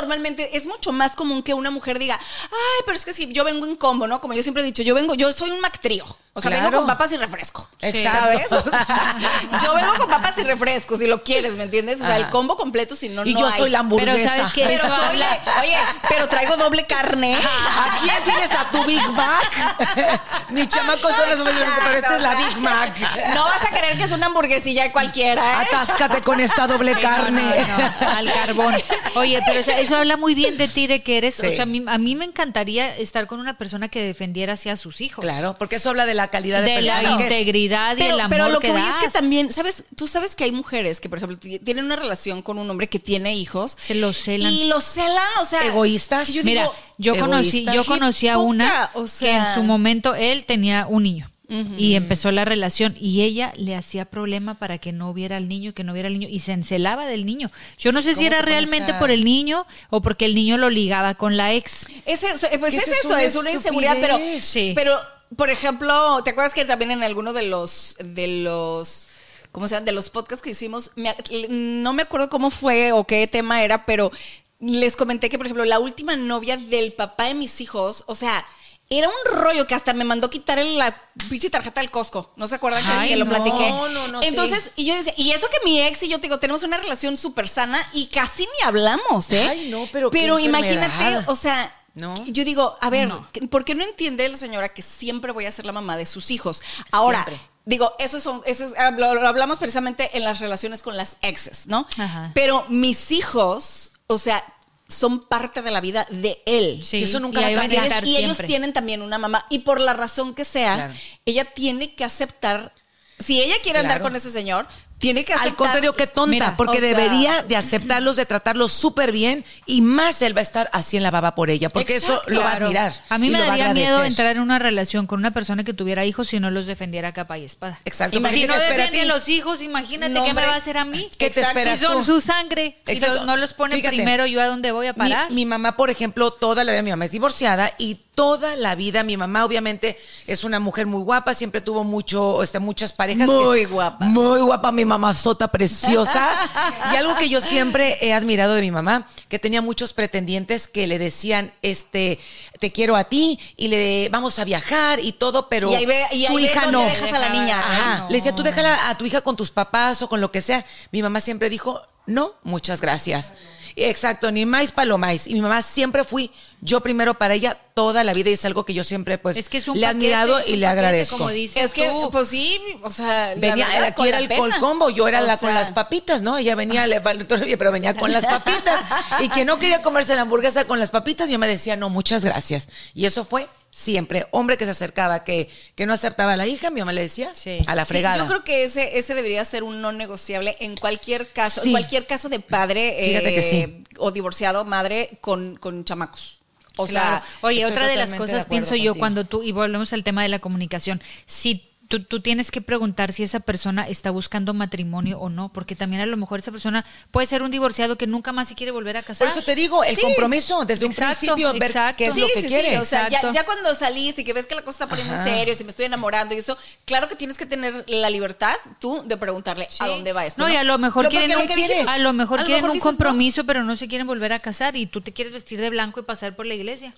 Speaker 2: normalmente es mucho más común que una mujer diga, ay, pero es que si yo vengo en combo, ¿no? Como yo siempre he dicho, yo vengo, yo soy un mactrío. O sea, vengo
Speaker 4: Claro.
Speaker 2: con papas y refresco.
Speaker 4: Exacto.
Speaker 2: ¿Sabes? O sea, yo vengo con papas y refresco, si lo quieres, ¿me entiendes? O sea, el combo completo, si no,
Speaker 4: Y
Speaker 2: no
Speaker 4: yo
Speaker 2: hay.
Speaker 4: soy la hamburguesa.
Speaker 3: Pero ¿sabes qué?
Speaker 2: Pero soy oye, pero traigo doble carne.
Speaker 4: ¿A quién tienes a tu Big Mac? [laughs] Mi chamaco son los números, pero esta es la Big Mac.
Speaker 2: No vas a creer que es una hamburguesilla de cualquiera, ¿eh?
Speaker 4: Atáscate con esta doble
Speaker 3: no,
Speaker 4: carne.
Speaker 3: no, no, al carbón. Oye, pero o sea, eso habla muy bien de ti, de que eres.
Speaker 4: Sí.
Speaker 3: O sea, a mí, a mí me encantaría estar con una persona que defendiera así a sus hijos.
Speaker 4: Claro, porque eso habla de la calidad de,
Speaker 3: De la
Speaker 4: persona que
Speaker 3: integridad y
Speaker 2: pero,
Speaker 3: el amor
Speaker 2: pero lo que,
Speaker 3: que
Speaker 2: voy es que también, ¿sabes? Tú sabes que hay mujeres que, por ejemplo, ti- tienen una relación con un hombre que tiene hijos.
Speaker 3: Se los celan.
Speaker 2: Y los celan, o sea.
Speaker 4: Egoístas.
Speaker 2: que Yo
Speaker 3: Mira,
Speaker 2: digo,
Speaker 3: yo conocí, yo conocí a una
Speaker 2: o
Speaker 3: que
Speaker 2: sea.
Speaker 3: en su momento él tenía un niño. Y empezó la relación y ella le hacía problema para que no viera al niño, que no viera al niño y se encelaba del niño. Yo no sé si
Speaker 4: ¿Cómo
Speaker 3: era realmente por el niño o porque el niño lo ligaba con la ex.
Speaker 2: Es eso, pues es
Speaker 4: es
Speaker 2: eso,
Speaker 4: una
Speaker 2: es una inseguridad, pero.
Speaker 3: Sí.
Speaker 2: pero, por ejemplo, ¿te acuerdas que también en alguno de los, de los, ¿cómo se llama? De los podcasts que hicimos, me no me acuerdo cómo fue o qué tema era, pero les comenté que, por ejemplo, la última novia del papá de mis hijos, o sea, era un rollo que hasta me mandó quitar la pinche tarjeta del Costco. ¿No se acuerdan que-
Speaker 3: Ay,
Speaker 2: que lo
Speaker 3: no.
Speaker 2: platiqué?
Speaker 4: No, no, no,
Speaker 2: Entonces, y yo decía, y eso que mi ex y yo te digo, tenemos una relación súper sana y casi ni hablamos, ¿eh?
Speaker 4: Ay, no, pero qué
Speaker 2: Pero imagínate, o sea,
Speaker 4: No.
Speaker 2: yo digo, a ver,
Speaker 3: No.
Speaker 2: ¿por qué no entiende la señora que siempre voy a ser la mamá de sus hijos? Ahora,
Speaker 4: Siempre.
Speaker 2: digo, eso son, eso es- ah, lo, lo hablamos precisamente en las relaciones con las exes, ¿no?
Speaker 3: Ajá.
Speaker 2: Pero mis hijos, o sea, son parte de la vida de él.
Speaker 3: Sí,
Speaker 4: Y eso nunca va a cambiar.
Speaker 2: Y ellos tienen también una mamá. Y por la razón que sea,
Speaker 4: Claro.
Speaker 2: ella tiene que aceptar. Si ella quiere andar con ese señor, tiene que aceptar.
Speaker 4: Al contrario, qué tonta,
Speaker 3: Mira,
Speaker 4: porque
Speaker 2: o sea-
Speaker 4: debería de aceptarlos, de tratarlos súper bien y más él va a estar así en la baba por ella, porque
Speaker 2: Exacto.
Speaker 4: eso lo va a
Speaker 3: Claro.
Speaker 4: admirar.
Speaker 3: A mí me
Speaker 4: lo va a
Speaker 3: daría miedo entrar en una relación con una persona que tuviera hijos si no los defendiera a capa y espada.
Speaker 4: Exacto.
Speaker 3: Y
Speaker 4: porque
Speaker 3: si
Speaker 4: ¿qué
Speaker 3: no defiende a los hijos, imagínate
Speaker 4: No,
Speaker 3: qué me va a hacer a mí.
Speaker 4: ¿Qué te
Speaker 2: Exacto.
Speaker 4: esperas
Speaker 3: Si son
Speaker 4: tú?
Speaker 3: su sangre y los- no los pone
Speaker 4: Fíjate.
Speaker 3: primero, ¿yo a dónde voy a
Speaker 4: Mi,
Speaker 3: parar?
Speaker 4: mi mamá, por ejemplo, toda la vida, mi mamá es divorciada y toda la vida mi mamá obviamente es una mujer muy guapa, siempre tuvo mucho, este, muchas parejas.
Speaker 2: Muy
Speaker 4: que-
Speaker 2: guapa.
Speaker 4: Muy guapa, mi mamá sota preciosa. [laughs] y algo que yo siempre he admirado de mi mamá, que tenía muchos pretendientes que le decían, este, te quiero a ti y le vamos a viajar y todo, pero
Speaker 2: Y ahí ve- y ahí
Speaker 4: tu hija no.
Speaker 2: dejas a la niña.
Speaker 4: Ajá.
Speaker 3: No.
Speaker 4: Le decía, tú déjala a tu hija con tus papás o con lo que sea. Mi mamá siempre dijo, no, muchas gracias. Exacto, ni más palomáis. Y mi mamá siempre fui yo primero para ella toda la vida y es algo que yo siempre pues
Speaker 3: es que es un
Speaker 4: le he admirado y le
Speaker 3: paquete,
Speaker 4: agradezco.
Speaker 3: Como dices
Speaker 2: Es que,
Speaker 3: tú.
Speaker 2: pues sí, o sea, la
Speaker 4: Venía,
Speaker 2: verdad,
Speaker 4: aquí
Speaker 2: con
Speaker 4: era
Speaker 2: la
Speaker 4: el colcombo, yo era
Speaker 2: O
Speaker 4: la con las papitas, ¿no? Ella venía, le [laughs] pero venía con las [laughs] papitas. Y quien no quería comerse la hamburguesa con las papitas, yo me decía, no, muchas gracias. Y eso fue siempre. Hombre que se acercaba, que, que no aceptaba a la hija, mi mamá le decía,
Speaker 3: Sí.
Speaker 4: a la
Speaker 2: Sí,
Speaker 4: fregada.
Speaker 2: yo creo que ese, ese debería ser un no negociable en cualquier caso,
Speaker 4: Sí.
Speaker 2: en cualquier caso de padre
Speaker 4: Fíjate que
Speaker 2: eh, o divorciado, madre con, con chamacos. O
Speaker 3: Claro.
Speaker 2: sea,
Speaker 3: oye, otra de las
Speaker 4: de
Speaker 3: cosas pienso yo
Speaker 4: contigo.
Speaker 3: cuando tú, y volvemos al tema de la comunicación, si tú, tú tienes que preguntar si esa persona está buscando matrimonio o no, porque también a lo mejor esa persona puede ser un divorciado que nunca más se quiere volver a
Speaker 4: Por
Speaker 3: casar.
Speaker 4: eso te digo, el
Speaker 2: Sí.
Speaker 4: compromiso, desde un principio, ver
Speaker 3: exacto.
Speaker 4: qué es
Speaker 3: Sí,
Speaker 4: lo que
Speaker 2: sí,
Speaker 4: quieres.
Speaker 2: sí, o sea, ya, cuando saliste y que ves que la cosa está poniendo en serio, si me estoy enamorando y eso, claro que tienes que tener la libertad tú de preguntarle a dónde va esto.
Speaker 3: No, y a lo mejor quieren, un,
Speaker 2: lo dijimos,
Speaker 3: a lo mejor quieren un
Speaker 2: no.
Speaker 3: compromiso, pero no se quieren volver a casar y tú te quieres vestir de blanco y pasar por la iglesia.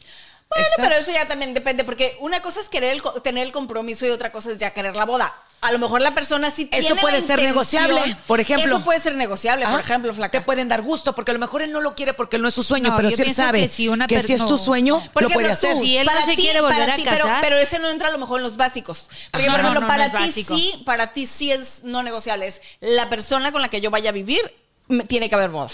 Speaker 2: Bueno,
Speaker 4: Exacto.
Speaker 2: pero eso ya también depende, porque una cosa es querer el tener el compromiso y otra cosa es ya querer la boda. A lo mejor la persona sí
Speaker 4: Eso
Speaker 2: tiene
Speaker 4: puede
Speaker 2: la
Speaker 4: ser negociable, por ejemplo.
Speaker 2: Eso puede ser negociable, por ejemplo, flaca.
Speaker 4: Te pueden dar gusto, porque a lo mejor él no lo quiere porque él no es su sueño,
Speaker 3: No,
Speaker 4: pero
Speaker 3: yo
Speaker 4: si él sabe
Speaker 3: que si una
Speaker 4: que si es tu
Speaker 3: no.
Speaker 4: sueño,
Speaker 2: Por
Speaker 4: lo
Speaker 2: ejemplo,
Speaker 4: puede hacer.
Speaker 2: tú,
Speaker 3: Si él no
Speaker 2: para
Speaker 3: se
Speaker 2: ti-
Speaker 3: quiere volver
Speaker 2: para
Speaker 3: a
Speaker 2: ti, pero-
Speaker 3: casar.
Speaker 2: Pero, ese no entra a lo mejor en los básicos. Porque,
Speaker 3: Ajá,
Speaker 2: por
Speaker 3: no,
Speaker 2: ejemplo,
Speaker 3: no, no
Speaker 2: para ti sí, para ti sí es no negociable. Es la persona con la que yo vaya a vivir, me- tiene que haber boda.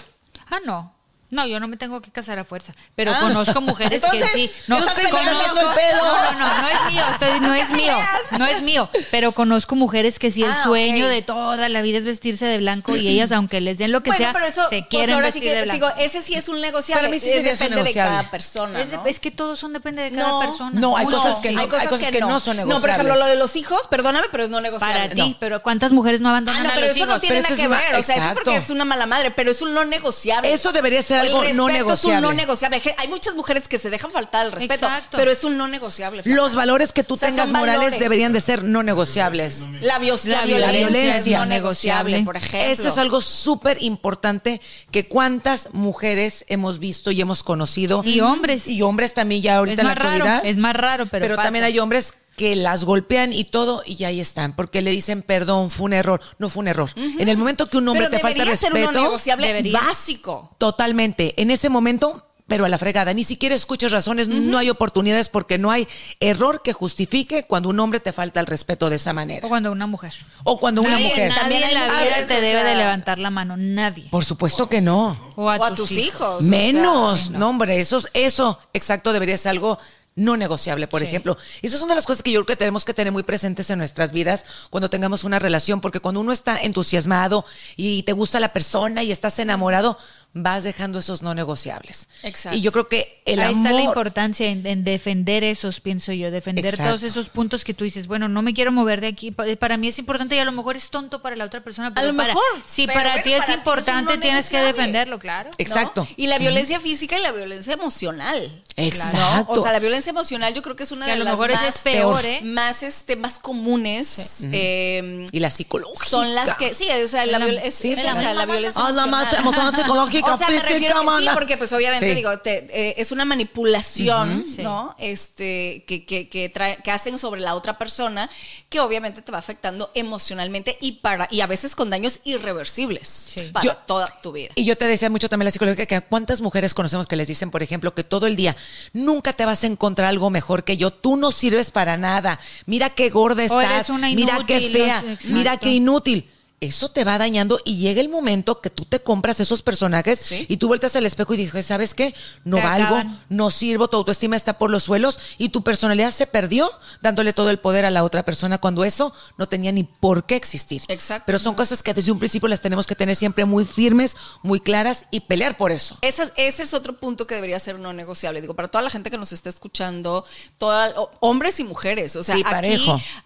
Speaker 3: Ah, no. No, yo no me tengo que casar a fuerza, pero
Speaker 2: Ah.
Speaker 3: conozco mujeres que sí. No,
Speaker 2: yo estoy
Speaker 3: conozco-
Speaker 2: el pedo.
Speaker 3: no, no, no, no es mío, estoy- no es mío, no es mío, pero conozco mujeres que sí el
Speaker 2: Ah,
Speaker 3: sueño de toda la vida es vestirse de blanco y ellas aunque les den lo que
Speaker 2: bueno,
Speaker 3: sea,
Speaker 2: pero eso,
Speaker 3: se
Speaker 2: pues
Speaker 3: quieren
Speaker 2: ahora sí
Speaker 3: vestir
Speaker 2: que
Speaker 3: de blanco.
Speaker 2: digo, ese sí es un negociable.
Speaker 4: Para mí sí
Speaker 2: es depende de cada persona,
Speaker 3: es, de-
Speaker 2: ¿no?
Speaker 3: es que todos son depende de cada
Speaker 2: No,
Speaker 3: persona.
Speaker 4: no, hay cosas que no, hay cosas que no son
Speaker 2: No, por ejemplo,
Speaker 4: negociables.
Speaker 2: lo de los hijos, perdóname, pero es no negociable.
Speaker 3: para ti,
Speaker 4: No.
Speaker 3: pero ¿cuántas mujeres no
Speaker 2: Ah,
Speaker 3: abandonan
Speaker 2: no,
Speaker 3: a
Speaker 2: pero
Speaker 3: los
Speaker 2: eso
Speaker 3: hijos?
Speaker 2: no tiene nada que ver. O sea, eso porque es una mala madre, pero es un no negociable.
Speaker 4: Eso debería ser
Speaker 2: El
Speaker 4: algo no
Speaker 2: respeto Es un
Speaker 4: negociable.
Speaker 2: no negociable. Hay muchas mujeres que se dejan faltar el respeto,
Speaker 3: Exacto.
Speaker 2: pero es un no negociable.
Speaker 4: Los valores que tú
Speaker 2: O sea,
Speaker 4: tengas morales
Speaker 2: valores.
Speaker 4: deberían de ser no negociables.
Speaker 2: La, vios- la
Speaker 3: La
Speaker 2: violencia,
Speaker 4: violencia
Speaker 2: es no negociable,
Speaker 3: negociable.
Speaker 2: por ejemplo.
Speaker 4: Eso es algo súper importante que cuántas mujeres hemos visto y hemos conocido.
Speaker 3: Y hombres.
Speaker 4: Y hombres también ya ahorita
Speaker 3: Es
Speaker 4: en la
Speaker 3: más raro,
Speaker 4: actualidad.
Speaker 3: es más raro, pero pasa.
Speaker 4: también hay hombres que las golpean y todo y ahí están, porque le dicen perdón, fue un error. No fue un error. En el momento que un hombre
Speaker 2: pero
Speaker 4: te falta
Speaker 2: debería ser
Speaker 4: respeto,
Speaker 2: uno negociable
Speaker 3: debería.
Speaker 2: básico.
Speaker 4: totalmente. En ese momento, pero a la fregada. Ni siquiera escuchas razones, no hay oportunidades porque no hay error que justifique cuando un hombre te falta el respeto de esa manera.
Speaker 3: O cuando una mujer.
Speaker 4: O cuando una mujer.
Speaker 3: Nadie
Speaker 2: También
Speaker 3: en
Speaker 2: hay
Speaker 3: la vida
Speaker 2: mujeres,
Speaker 3: te
Speaker 2: o
Speaker 3: debe de levantar la mano, nadie.
Speaker 4: Por supuesto que no.
Speaker 3: O a,
Speaker 2: o a tus hijos. o sea,
Speaker 4: Menos, no. hombre, eso, eso exacto debería ser algo no negociable, por ejemplo. Esas son de las cosas que yo creo que tenemos que tener muy presentes en nuestras vidas cuando tengamos una relación, porque cuando uno está entusiasmado y te gusta la persona y estás enamorado, vas dejando esos no negociables.
Speaker 2: Exacto.
Speaker 4: Y yo creo que el
Speaker 3: Ahí
Speaker 4: amor
Speaker 3: está la importancia en, en defender esos, pienso yo, defender
Speaker 4: Exacto.
Speaker 3: todos esos puntos que tú dices, bueno, no me quiero mover de aquí. Pa- Para mí es importante y a lo mejor es tonto para la otra persona, pero
Speaker 2: lo
Speaker 3: para,
Speaker 2: mejor,
Speaker 3: si
Speaker 2: pero
Speaker 3: para
Speaker 2: bueno,
Speaker 3: ti es
Speaker 2: para ti
Speaker 3: importante,
Speaker 2: no
Speaker 3: tienes que defenderlo, claro.
Speaker 2: ¿no?
Speaker 4: Exacto.
Speaker 2: Y la violencia física y la violencia emocional.
Speaker 4: Exacto.
Speaker 2: ¿no? O sea, la violencia emocional yo creo que es una
Speaker 3: Que a
Speaker 2: de
Speaker 3: lo
Speaker 2: las
Speaker 3: mejor
Speaker 2: más,
Speaker 3: es peor. ¿eh?
Speaker 2: más, este, más comunes. eh,
Speaker 4: y la psicológica.
Speaker 2: son las que, sí, o sea, la,
Speaker 3: La-
Speaker 2: es-
Speaker 4: sí,
Speaker 2: es
Speaker 4: sí,
Speaker 2: la,
Speaker 4: sí.
Speaker 2: la violencia
Speaker 4: Ah, la más
Speaker 2: emocional.
Speaker 4: emocional, psicológica, [laughs]
Speaker 2: o sea, me refiero que sí, porque pues obviamente
Speaker 4: Sí.
Speaker 2: digo, te- eh, es una manipulación,
Speaker 3: Sí.
Speaker 2: ¿no? Este, que, que, que, trae- que hacen sobre la otra persona, que obviamente te va afectando emocionalmente y para, y a veces con daños irreversibles para
Speaker 4: Yo-
Speaker 2: toda tu vida.
Speaker 4: Y yo te decía mucho también la psicología que cuántas mujeres conocemos que les dicen, por ejemplo, que todo el día nunca te vas a encontrar algo mejor que yo, tú no sirves para nada, mira qué gorda estás, mira qué fea, mira qué inútil. Eso te va dañando y llega el momento que tú te compras esos personajes
Speaker 2: Sí.
Speaker 4: y tú vueltas al espejo y dices, ¿sabes qué? No
Speaker 3: Te
Speaker 4: valgo,
Speaker 3: acaban.
Speaker 4: no sirvo, tu autoestima está por los suelos y tu personalidad se perdió dándole todo el poder a la otra persona cuando eso no tenía ni por qué existir.
Speaker 2: Exacto.
Speaker 4: Pero son cosas que desde un principio las tenemos que tener siempre muy firmes, muy claras y pelear por eso.
Speaker 2: Ese, ese es otro punto que debería ser no negociable. Digo, para toda la gente que nos está escuchando, toda, hombres y mujeres. O sea,
Speaker 4: Sí,
Speaker 2: aquí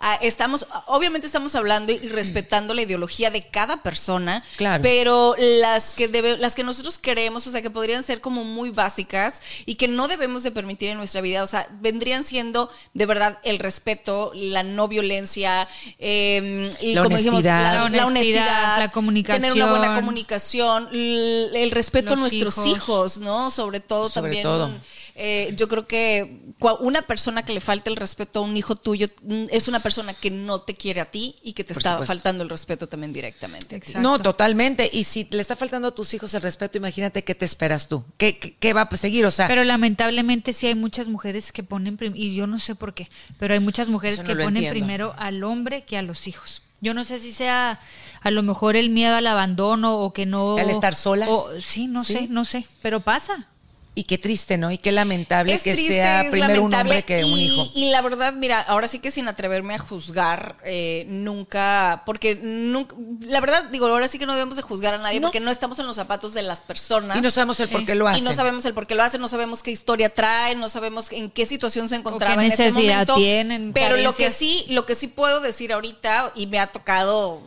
Speaker 2: ah, estamos, obviamente estamos hablando y respetando la ideología de cada persona.
Speaker 4: Claro.
Speaker 2: Pero las que debe, las que nosotros queremos, o sea, que podrían ser como muy básicas y que no debemos de permitir en nuestra vida. O sea, vendrían siendo de verdad el respeto, la no violencia, eh, y
Speaker 4: La
Speaker 2: como dijimos,
Speaker 4: honestidad.
Speaker 2: la,
Speaker 3: La
Speaker 2: la
Speaker 3: honestidad,
Speaker 2: honestidad,
Speaker 3: la comunicación.
Speaker 2: tener una buena comunicación, el respeto a nuestros
Speaker 3: hijos.
Speaker 2: hijos, ¿no? Sobre todo
Speaker 4: Sobre
Speaker 2: también.
Speaker 4: todo.
Speaker 2: Eh, yo creo que una persona que le falta el respeto a un hijo tuyo mm, es una persona que no te quiere a ti y que te
Speaker 4: Por
Speaker 2: está
Speaker 4: supuesto.
Speaker 2: faltando el respeto también directamente.
Speaker 3: Exacto.
Speaker 4: No, totalmente. Y si le está faltando a tus hijos el respeto, imagínate qué te esperas tú. ¿Qué, qué, qué va a seguir? O sea,
Speaker 3: Pero lamentablemente sí hay muchas mujeres que ponen, y yo no sé por qué, pero hay muchas mujeres
Speaker 4: no
Speaker 3: que ponen
Speaker 4: entiendo.
Speaker 3: primero al hombre que a los hijos. Yo no sé si sea a lo mejor el miedo al abandono o que no...
Speaker 4: ¿Al estar solas?
Speaker 3: o- sí, no
Speaker 4: Sí.
Speaker 3: sé, no sé, pero pasa.
Speaker 4: Y qué triste, ¿no? Y qué lamentable
Speaker 2: Es
Speaker 4: que
Speaker 2: triste,
Speaker 4: sea
Speaker 2: es
Speaker 4: primero un
Speaker 2: lamentable
Speaker 4: hombre que un hijo.
Speaker 2: Y la verdad, mira, ahora sí que sin atreverme a juzgar, eh, nunca, porque nunca, la verdad, digo, ahora sí que no debemos de juzgar a nadie
Speaker 4: No.
Speaker 2: porque no estamos en los zapatos de las personas.
Speaker 4: Y no sabemos el por qué lo hacen.
Speaker 2: Y no sabemos el por qué lo hacen, no sabemos qué historia trae, no sabemos en qué situación se encontraba en ese
Speaker 3: necesidad
Speaker 2: momento.
Speaker 3: tienen,
Speaker 2: pero lo que sí, lo que sí puedo decir ahorita, y me ha tocado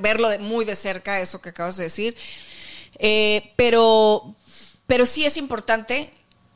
Speaker 2: verlo de- muy de cerca, eso que acabas de decir, eh, pero, pero sí es importante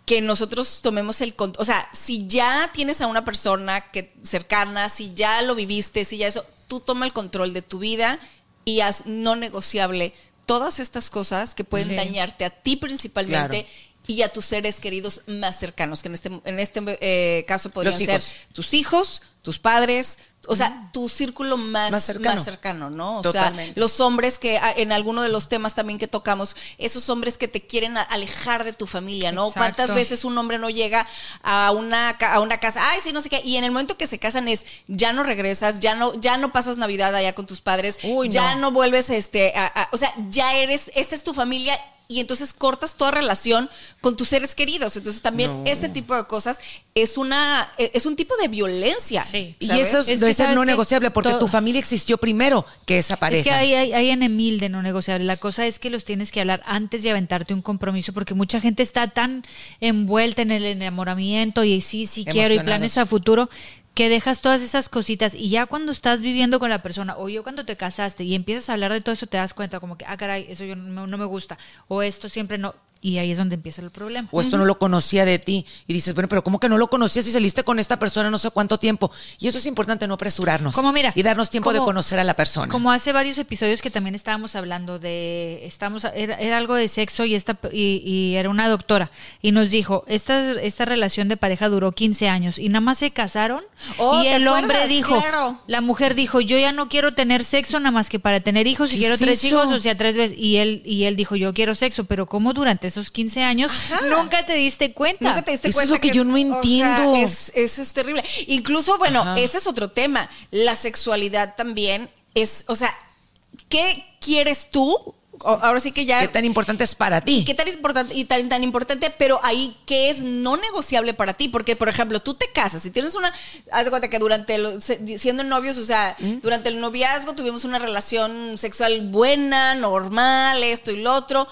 Speaker 2: que nosotros tomemos el control. O sea, si ya tienes a una persona que cercana, si ya lo viviste, si ya eso, tú toma el control de tu vida y haz no negociable todas estas cosas que pueden
Speaker 3: Sí.
Speaker 2: dañarte a ti principalmente.
Speaker 4: Claro.
Speaker 2: Y a tus seres queridos más cercanos, que en este, en este eh, caso podrían ser tus hijos, tus padres, o sea, tu círculo más,
Speaker 4: Más cercano.
Speaker 2: más cercano, ¿no? O
Speaker 4: Totalmente.
Speaker 2: sea, los hombres que ah, en alguno de los temas también que tocamos, esos hombres que te quieren alejar de tu familia, ¿no?
Speaker 3: Exacto.
Speaker 2: ¿Cuántas veces un hombre no llega a una, a una casa, ay, sí, no sé qué, y en el momento que se casan es, ya no regresas, ya no, ya no pasas Navidad allá con tus padres,
Speaker 4: Uy,
Speaker 2: ya
Speaker 4: no.
Speaker 2: no vuelves, este, a- a- o sea, ya eres, esta es tu familia. Y entonces cortas toda relación con tus seres queridos. Entonces también este tipo de cosas es una es un tipo de violencia.
Speaker 3: Sí.
Speaker 4: Y
Speaker 2: ¿sabes?
Speaker 4: eso
Speaker 3: Es que
Speaker 4: ser no negociable porque tu familia existió primero que esa pareja.
Speaker 3: Es que hay, hay, hay en mil de no negociable. La cosa es que los tienes que hablar antes de aventarte un compromiso, porque mucha gente está tan envuelta en el enamoramiento y sí, sí quiero y planes a futuro que dejas todas esas cositas y ya cuando estás viviendo con la persona o yo cuando te casaste y empiezas a hablar de todo eso te das cuenta como que, ah, caray, eso yo no, no me gusta o esto siempre no. Y ahí es donde empieza el problema.
Speaker 4: o esto no lo conocía de ti y dices, bueno, pero ¿cómo que no lo conocías si saliste con esta persona no sé cuánto tiempo? Y eso es importante, no apresurarnos.
Speaker 3: Como mira,
Speaker 4: y darnos tiempo de conocer a la persona.
Speaker 3: Como hace varios episodios que también estábamos hablando de, estamos, era, era algo de sexo y esta y, y era una doctora y nos dijo, esta, esta relación de pareja duró 15 años y nada más se casaron
Speaker 2: Oh,
Speaker 3: y
Speaker 2: ¿te
Speaker 3: el hombre dijo,
Speaker 2: Claro.
Speaker 3: la mujer dijo, yo ya no quiero tener sexo nada más que para tener hijos y
Speaker 4: ¿Qué
Speaker 3: quiero
Speaker 4: es
Speaker 3: tres
Speaker 4: eso?
Speaker 3: hijos, o sea, tres veces y él y él dijo, yo quiero sexo, pero como durante esos 15 años nunca te diste cuenta.
Speaker 2: Nunca te diste
Speaker 4: Eso es
Speaker 2: cuenta
Speaker 4: lo que yo no
Speaker 2: o sea,
Speaker 4: entiendo.
Speaker 2: es, eso es terrible. Incluso, bueno,
Speaker 4: Ajá.
Speaker 2: ese es otro tema. La sexualidad también es, o sea, ¿qué quieres tú? O- Ahora sí que ya.
Speaker 4: ¿Qué tan importante es para ti?
Speaker 2: ¿Qué tan importante y tan, tan importante? Pero ahí, ¿qué es no negociable para ti? Porque, por ejemplo, tú te casas y tienes una. Haz de cuenta que durante. el- siendo novios, o sea,
Speaker 4: ¿Mm?
Speaker 2: durante el noviazgo tuvimos una relación sexual buena, normal, esto y lo otro.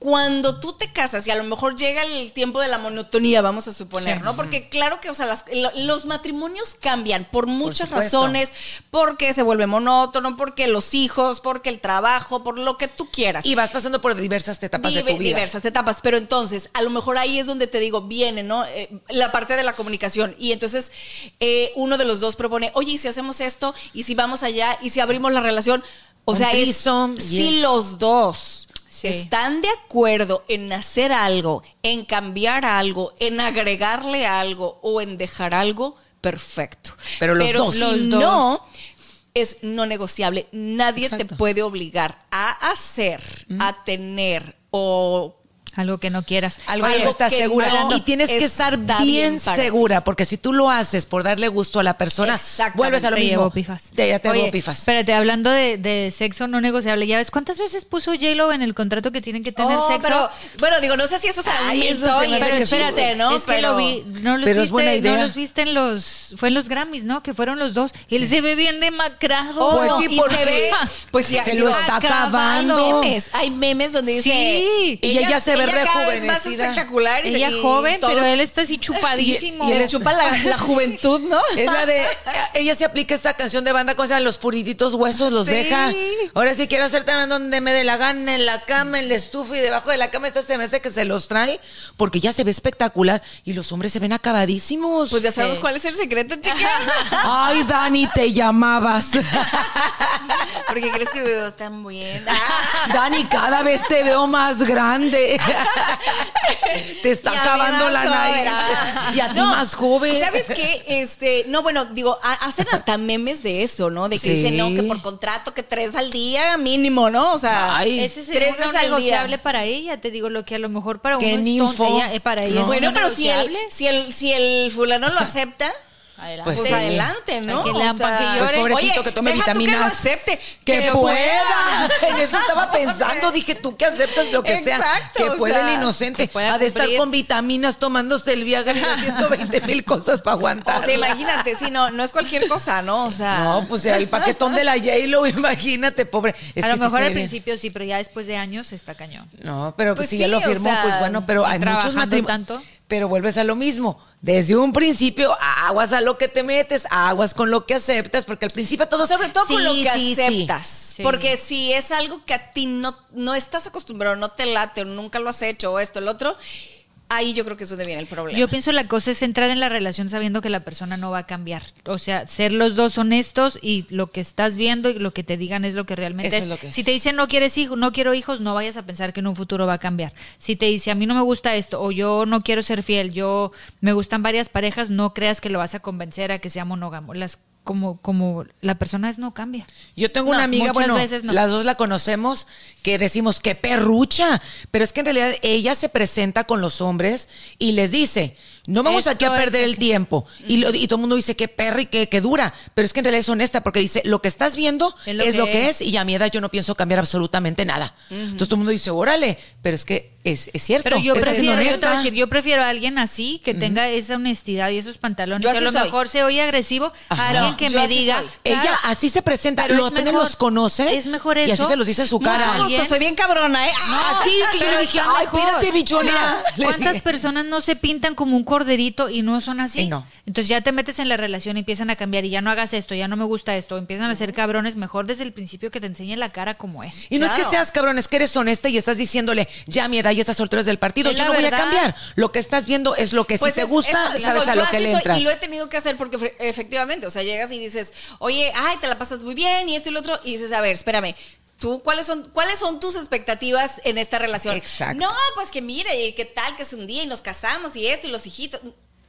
Speaker 2: Cuando tú te casas y a lo mejor llega el tiempo de la monotonía, vamos a suponer,
Speaker 3: Sí.
Speaker 2: ¿no? Porque claro que, o sea, las- lo- los matrimonios cambian por muchas razones, porque se vuelve monótono, porque los hijos, porque el trabajo, por lo que tú quieras
Speaker 4: Y vas pasando por diversas etapas de tu vida.
Speaker 2: Diversas etapas, pero entonces, a lo mejor ahí es donde te digo, viene, ¿no? Eh, la parte de la comunicación. Y entonces, eh, uno de los dos propone, oye, ¿y si hacemos esto? ¿Y si vamos allá? ¿Y si abrimos la relación? O sea, es, si
Speaker 4: yes.
Speaker 2: los dos
Speaker 3: Sí.
Speaker 2: están de acuerdo en hacer algo, en cambiar algo, en agregarle algo o en dejar algo, perfecto.
Speaker 4: Pero los dos.
Speaker 2: si
Speaker 3: Los dos.
Speaker 2: no, es no negociable. Nadie te puede obligar a hacer, a tener o
Speaker 3: Algo que no quieras.
Speaker 4: Algo que estás
Speaker 2: que
Speaker 4: segura.
Speaker 2: no
Speaker 4: y tienes que estar bien, segura, porque si tú lo haces por darle gusto a la persona, vuelves a lo
Speaker 3: te
Speaker 4: mismo.
Speaker 3: llevó pifas.
Speaker 4: Te, ya te
Speaker 3: Oye,
Speaker 4: llevó pifas.
Speaker 3: Espérate, hablando de, de sexo no negociable, ¿ya ves cuántas veces puso J-Lo en el contrato que tienen que tener
Speaker 2: Oh,
Speaker 3: sexo?
Speaker 2: pero bueno, digo, no sé si eso es
Speaker 4: Ay, eso
Speaker 3: Pero espérate,
Speaker 2: ¿no?
Speaker 3: es que
Speaker 2: Pero-
Speaker 3: lo vi, no los
Speaker 4: pero es
Speaker 3: viste,
Speaker 4: buena idea.
Speaker 3: no los viste en los, fue en los Grammys, ¿no? Que fueron los dos. Y él se ve bien demacrado.
Speaker 2: Oh,
Speaker 4: Pues sí,
Speaker 2: y
Speaker 4: porque
Speaker 2: se ve, [laughs] pues
Speaker 4: se lo está acabando.
Speaker 2: memes, hay memes donde dice
Speaker 3: Sí.
Speaker 4: Y ella se ve
Speaker 2: cada vez más
Speaker 4: rejuvenecida.
Speaker 2: espectacular y
Speaker 3: Ella
Speaker 2: y
Speaker 3: joven, pero él está así chupadísimo.
Speaker 2: y, y le chupa la, la [laughs] juventud, ¿no?
Speaker 4: Es la de. Ella se aplica esta canción de banda, cosa los purititos huesos los
Speaker 2: Sí.
Speaker 4: deja. Ahora sí quiero hacer también donde me dé la gana, en la cama, en la estufa y debajo de la cama. Esta se me hace que se los trae porque ya se ve espectacular y los hombres se ven acabadísimos.
Speaker 2: Pues ya sabemos
Speaker 3: Sí.
Speaker 2: cuál es el secreto, chica. [laughs]
Speaker 4: Ay, Dani, te llamabas. [laughs]
Speaker 2: Porque crees que me veo tan bien.
Speaker 4: Dani, cada vez te veo más grande. Te está acabando la nariz.
Speaker 2: joven.
Speaker 4: Y a ti
Speaker 2: No,
Speaker 4: más joven.
Speaker 2: ¿Sabes qué? Este, no, bueno, digo, ha- hacen hasta memes de eso, ¿no? De que
Speaker 4: Sí.
Speaker 2: dicen, no, que por contrato que tres al día mínimo, ¿no? O sea,
Speaker 4: Ay.
Speaker 3: Ese sería
Speaker 2: tres día.
Speaker 3: negociable para ella, te digo lo que a lo mejor para uno es tonto, ella- eh, para ella
Speaker 4: No.
Speaker 3: es
Speaker 2: Bueno,
Speaker 3: no
Speaker 2: pero si el, si el, si el fulano lo acepta,
Speaker 3: Adelante.
Speaker 2: pues
Speaker 4: sí.
Speaker 2: adelante, ¿no?
Speaker 3: Que para que
Speaker 4: Pues pobrecito
Speaker 2: Oye,
Speaker 4: que tome vitaminas.
Speaker 2: que lo acepte,
Speaker 4: Que,
Speaker 2: que
Speaker 4: pueda.
Speaker 2: pueda. [laughs]
Speaker 4: En eso estaba [laughs] pensando. Dije, tú que aceptas lo que sea.
Speaker 2: Exacto,
Speaker 4: Que
Speaker 2: o
Speaker 4: puede
Speaker 2: sea,
Speaker 4: el inocente.
Speaker 3: que pueda
Speaker 4: Ha de estar con vitaminas, tomándose el Viagra y haciendo [laughs] 20 mil cosas para aguantar.
Speaker 2: O sea, imagínate, sí, no, no es cualquier cosa, ¿no? O sea,
Speaker 4: No, pues el paquetón de la J-Lo, imagínate, pobre. Es
Speaker 3: a
Speaker 4: que
Speaker 3: lo mejor al principio sí, pero ya después de años está cañón.
Speaker 4: No, pero
Speaker 2: Pues
Speaker 4: si
Speaker 2: sí,
Speaker 4: ya lo
Speaker 2: o
Speaker 4: firmó,
Speaker 2: sea,
Speaker 4: pues bueno, pero hay muchos matrimonios.
Speaker 3: tanto.
Speaker 4: Pero vuelves a lo mismo. Desde un principio, aguas a lo que te metes, aguas con lo que aceptas, porque al principio todo
Speaker 2: sobre todo con lo que
Speaker 4: sí.
Speaker 2: aceptas.
Speaker 3: Sí.
Speaker 2: Porque si es algo que a ti no, no estás acostumbrado, no te late, o nunca lo has hecho, o esto, el otro, ahí yo creo que es donde viene el problema.
Speaker 3: Yo pienso la cosa es entrar en la relación sabiendo que la persona no va a cambiar. O sea, ser los dos honestos y lo que estás viendo y lo que te digan es lo que realmente
Speaker 4: Eso
Speaker 3: es.
Speaker 4: es lo que es.
Speaker 3: Si te dicen no quieres hijos, no quiero hijos, no vayas a pensar que en un futuro va a cambiar. Si te dice a mí no me gusta esto o yo no quiero ser fiel, yo me gustan varias parejas, no creas que lo vas a convencer a que sea monógamo. Las como como la persona es no cambia.
Speaker 4: Yo tengo una amiga, bueno,
Speaker 3: veces no.
Speaker 4: las dos la conocemos, que decimos que perrucha, pero es que en realidad ella se presenta con los hombres y les dice, no vamos
Speaker 3: Esto
Speaker 4: aquí a perder el tiempo. Y, lo- y todo el mundo dice que perra y que, que dura, pero es que en realidad es honesta porque dice, lo que estás viendo es lo, que, es. y a mi edad yo no pienso cambiar absolutamente nada. Entonces todo el mundo dice, órale, pero es que es, es cierto.
Speaker 3: Pero yo
Speaker 4: es
Speaker 3: prefiero, yo te voy a decir, yo prefiero a alguien así, que tenga esa honestidad y esos pantalones.
Speaker 2: Yo
Speaker 3: que a lo
Speaker 2: soy.
Speaker 3: mejor se oye agresivo,
Speaker 4: Ajá.
Speaker 3: a alguien
Speaker 4: No,
Speaker 3: que
Speaker 2: yo
Speaker 3: me diga.
Speaker 4: Ella así se presenta,
Speaker 3: Pero
Speaker 4: lo
Speaker 3: es
Speaker 4: apenas
Speaker 3: mejor-
Speaker 4: los conoce.
Speaker 3: es mejor
Speaker 4: Y así
Speaker 3: eso.
Speaker 4: se los dice en su cara.
Speaker 2: Mucho gusto, soy bien cabrona, ¿eh? Ah,
Speaker 4: así que yo le dije, ay, espérate, bichona. [laughs]
Speaker 3: ¿Cuántas personas no se pintan como un corderito y no son así?
Speaker 4: Y no.
Speaker 3: Entonces ya te metes en la relación y empiezan a cambiar y ya no hagas esto, ya no me gusta esto, empiezan a ser cabrones, mejor desde el principio que te enseñen la cara como es.
Speaker 4: Y no es que seas cabrón, es que eres honesta y estás diciéndole, ya mi edad ya estás soltero desde el partido,
Speaker 3: Es
Speaker 4: yo no voy a cambiar. Lo que estás viendo es lo que
Speaker 2: Pues
Speaker 4: si te
Speaker 2: es-
Speaker 4: gusta, sabes
Speaker 2: digo,
Speaker 4: a lo que le
Speaker 2: soy,
Speaker 4: entras.
Speaker 2: Y lo he tenido que hacer porque efectivamente, o sea, llegas y dices, oye, ay, te la pasas muy bien y esto y lo otro, y dices, a ver, espérame. ¿Tú cuáles son, cuáles son tus expectativas en esta relación?
Speaker 4: Exacto.
Speaker 2: No, pues que mire, qué tal que es un día y nos casamos y esto y los hijitos.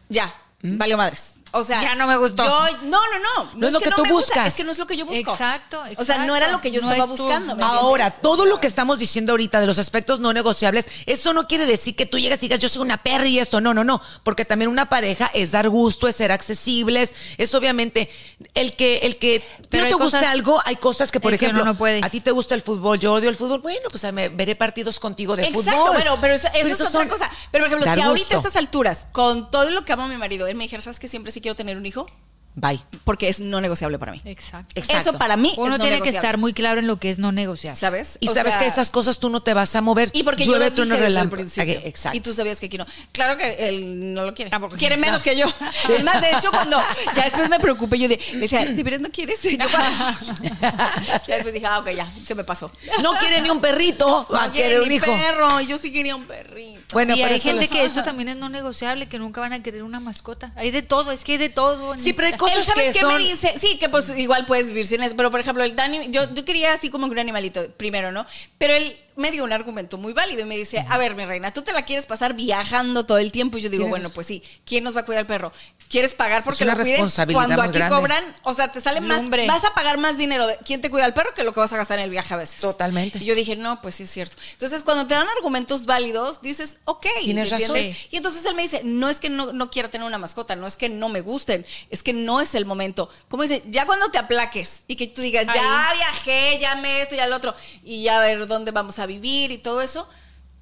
Speaker 2: Ya, valió madres. O sea,
Speaker 3: Ya no me gustó.
Speaker 2: Yo, no, no, no.
Speaker 4: No es lo que tú
Speaker 2: me gusta,
Speaker 4: buscas.
Speaker 2: es que no es lo que yo busco.
Speaker 3: Exacto,
Speaker 2: O sea, no era lo que yo
Speaker 3: exacto.
Speaker 2: estaba buscando. ¿me
Speaker 4: Ahora,
Speaker 2: entiendes?
Speaker 4: todo lo que estamos diciendo ahorita de los aspectos no negociables, eso no quiere decir que tú llegas y digas yo soy una perra y esto, no, no, no, porque también una pareja es dar gusto, es ser accesibles, es obviamente el que el que
Speaker 3: Pero
Speaker 4: no te guste
Speaker 3: cosas
Speaker 4: algo, hay cosas que por ejemplo,
Speaker 3: uno no puede.
Speaker 4: a ti te gusta el fútbol, yo odio el fútbol, bueno, pues me veré partidos contigo de
Speaker 2: Exacto,
Speaker 4: fútbol.
Speaker 2: bueno, pero eso, eso es otra
Speaker 4: son
Speaker 2: cosa. Pero, por ejemplo, si ahorita a estas alturas, con todo lo que amo a mi marido, él me dijera, ¿sabes que siempre sí quiero tener un hijo?
Speaker 4: Bye.
Speaker 2: Porque es no negociable para mí.
Speaker 3: Exacto.
Speaker 4: Exacto.
Speaker 2: Eso para mí
Speaker 3: Uno
Speaker 2: es no
Speaker 3: tiene que estar muy claro en lo que es no negociable.
Speaker 2: ¿Sabes?
Speaker 4: Y
Speaker 2: O
Speaker 4: sabes
Speaker 2: sea,
Speaker 4: que esas cosas tú no te vas a mover.
Speaker 2: Y porque
Speaker 4: Llueve,
Speaker 2: yo lo
Speaker 4: trueno,
Speaker 2: dije desde el
Speaker 4: relámpago.
Speaker 2: principio.
Speaker 4: Exacto.
Speaker 2: Y tú sabías que aquí no. Claro que él no lo quiere.
Speaker 3: Tampoco.
Speaker 2: Quiere menos
Speaker 4: No.
Speaker 2: que yo. [laughs] Es más, de hecho, cuando ya después me preocupé, yo de, le decía, ¿de veras no quieres? Y yo, [laughs] ya después dije, ah, ok, ya, se me pasó.
Speaker 4: No quiere ni un perrito, va a
Speaker 2: No quiere
Speaker 4: querer un
Speaker 2: ni
Speaker 4: hijo.
Speaker 2: perro. Yo sí quería un perrito.
Speaker 4: Bueno,
Speaker 3: y
Speaker 4: pero
Speaker 3: hay
Speaker 4: eso
Speaker 3: gente que esto también es no negociable, que nunca van a querer una mascota. Hay de todo, es que hay de todo. en
Speaker 4: Sí, pero hay
Speaker 3: esta-
Speaker 4: cosas
Speaker 2: Él, ¿sabes
Speaker 4: que
Speaker 2: qué
Speaker 4: son-
Speaker 2: me dice? Sí, que pues igual puedes vivir sin eso. Pero, por ejemplo, el Dani, yo, yo quería así como que un animalito primero, ¿no? Pero él me dio un argumento muy válido y me dice, a ver, mi reina, tú te la quieres pasar viajando todo el tiempo. Y yo digo, bueno, pues sí, ¿quién nos va a cuidar al perro? ¿Quieres pagar porque
Speaker 4: una
Speaker 2: lo cuiden?
Speaker 4: responsabilidad
Speaker 2: Cuando aquí
Speaker 4: grande.
Speaker 2: cobran, o sea, te sale más, vas a pagar más dinero de quién te cuida al perro que lo que vas a gastar en el viaje a veces.
Speaker 4: Totalmente.
Speaker 2: Y yo dije, no, pues sí es cierto. Entonces, cuando te dan argumentos válidos, dices, ok.
Speaker 4: Tienes
Speaker 2: ¿me
Speaker 4: razón.
Speaker 2: Y entonces él me dice, no es que no, no quiera tener una mascota, no es que no me gusten, es que no es el momento. Como dice, ya cuando te aplaques y que tú digas, ya viajé, ya me esto, ya lo otro, y ya a ver dónde vamos a vivir y todo eso,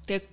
Speaker 2: te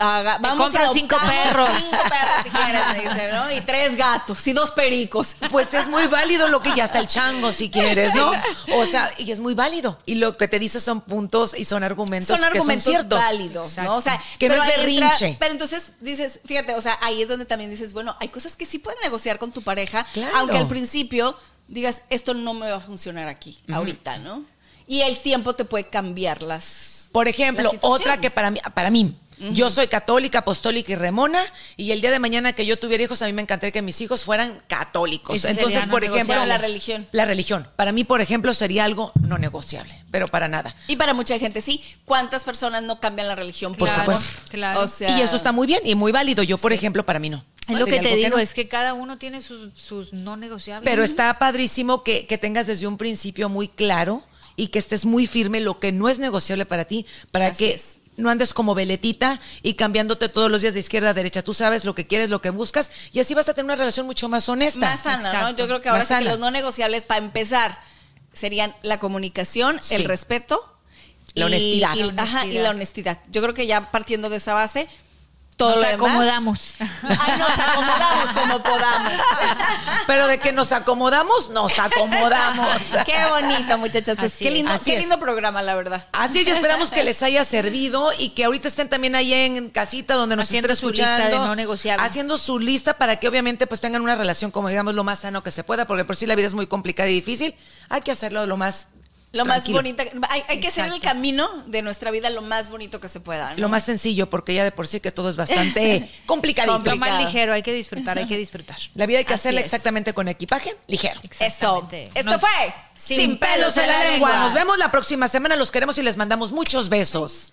Speaker 2: haga- vamos a
Speaker 3: cinco perros.
Speaker 2: Cinco perros si quieres, me dice, ¿no? Y tres gatos y dos pericos.
Speaker 4: Pues es muy válido lo que ya está el chango, si quieres, ¿no? O sea, y es muy válido. Y lo que te dice son puntos y son argumentos
Speaker 2: son argumentos
Speaker 4: que son ciertos.
Speaker 2: válidos, ¿no? O sea,
Speaker 4: Que no es
Speaker 2: ahí entra-
Speaker 4: berrinche.
Speaker 2: pero entonces dices, fíjate, o sea, ahí es donde también dices, bueno, hay cosas que sí puedes negociar con tu pareja,
Speaker 4: Claro.
Speaker 2: aunque al principio digas, esto no me va a funcionar aquí, ahorita, ¿no? Y el tiempo te puede cambiar las.
Speaker 4: Por ejemplo, otra que para mí, para mí, yo soy católica, apostólica y remona, y el día de mañana que yo tuviera hijos, a mí me encantaría que mis hijos fueran católicos. Entonces,
Speaker 3: no
Speaker 4: por ejemplo.
Speaker 2: La religión.
Speaker 4: La religión. Para mí, por ejemplo, sería algo no negociable, pero para nada.
Speaker 2: Y para mucha gente sí. ¿Cuántas personas no cambian la religión?
Speaker 4: Por
Speaker 3: Claro,
Speaker 4: supuesto.
Speaker 3: Claro.
Speaker 2: O sea,
Speaker 4: Y eso está muy bien y muy válido. Yo, por ejemplo, para mí no.
Speaker 3: es lo que te digo,
Speaker 4: no.
Speaker 3: es que cada uno tiene sus, sus no negociables.
Speaker 4: Pero está padrísimo que, que tengas desde un principio muy claro y que estés muy firme lo que no es negociable para ti, para
Speaker 2: Así
Speaker 4: que
Speaker 2: es.
Speaker 4: no andes como veletita y cambiándote todos los días de izquierda a derecha. Tú sabes lo que quieres, lo que buscas y así vas a tener una relación mucho más honesta.
Speaker 2: más sana, ¿no? Yo creo que ahora sí que los no negociables, para empezar, serían la comunicación,
Speaker 4: Sí.
Speaker 2: el respeto.
Speaker 4: La honestidad.
Speaker 2: y-
Speaker 3: La
Speaker 2: Ajá, y
Speaker 3: honestidad.
Speaker 2: la honestidad. Yo creo que ya partiendo de esa base, todo
Speaker 3: Nos
Speaker 2: lo demás-
Speaker 3: acomodamos.
Speaker 2: Ay, nos acomodamos como podamos.
Speaker 4: Pero de que nos acomodamos, nos acomodamos. [laughs]
Speaker 2: Qué bonito, muchachos. Pues qué lindo, qué
Speaker 4: es.
Speaker 2: lindo programa, la verdad.
Speaker 4: Así es, y esperamos que les haya servido y que ahorita estén también ahí en casita donde nos
Speaker 3: Haciendo
Speaker 4: estén
Speaker 3: su lista de
Speaker 4: escuchando.
Speaker 3: no negociables.
Speaker 4: Haciendo su lista para que obviamente pues tengan una relación como digamos lo más sano que se pueda, porque por si la vida es muy complicada y difícil, hay que hacerlo lo más
Speaker 2: Lo más
Speaker 4: tranquilo.
Speaker 2: bonito. Hay, hay que hacer el camino de nuestra vida lo más bonito que se pueda. ¿no?
Speaker 4: Lo más sencillo, porque ya de por sí que todo es bastante [laughs] complicadito.
Speaker 3: Lo más ligero, hay que disfrutar, hay que disfrutar.
Speaker 4: La vida hay que
Speaker 2: Así
Speaker 4: hacerla
Speaker 2: es.
Speaker 4: exactamente con equipaje ligero.
Speaker 2: Eso.
Speaker 3: Exactamente.
Speaker 2: Esto
Speaker 3: Nos-
Speaker 2: fue
Speaker 4: Sin pelos en la lengua. Nos vemos la próxima semana. Los queremos y les mandamos muchos besos.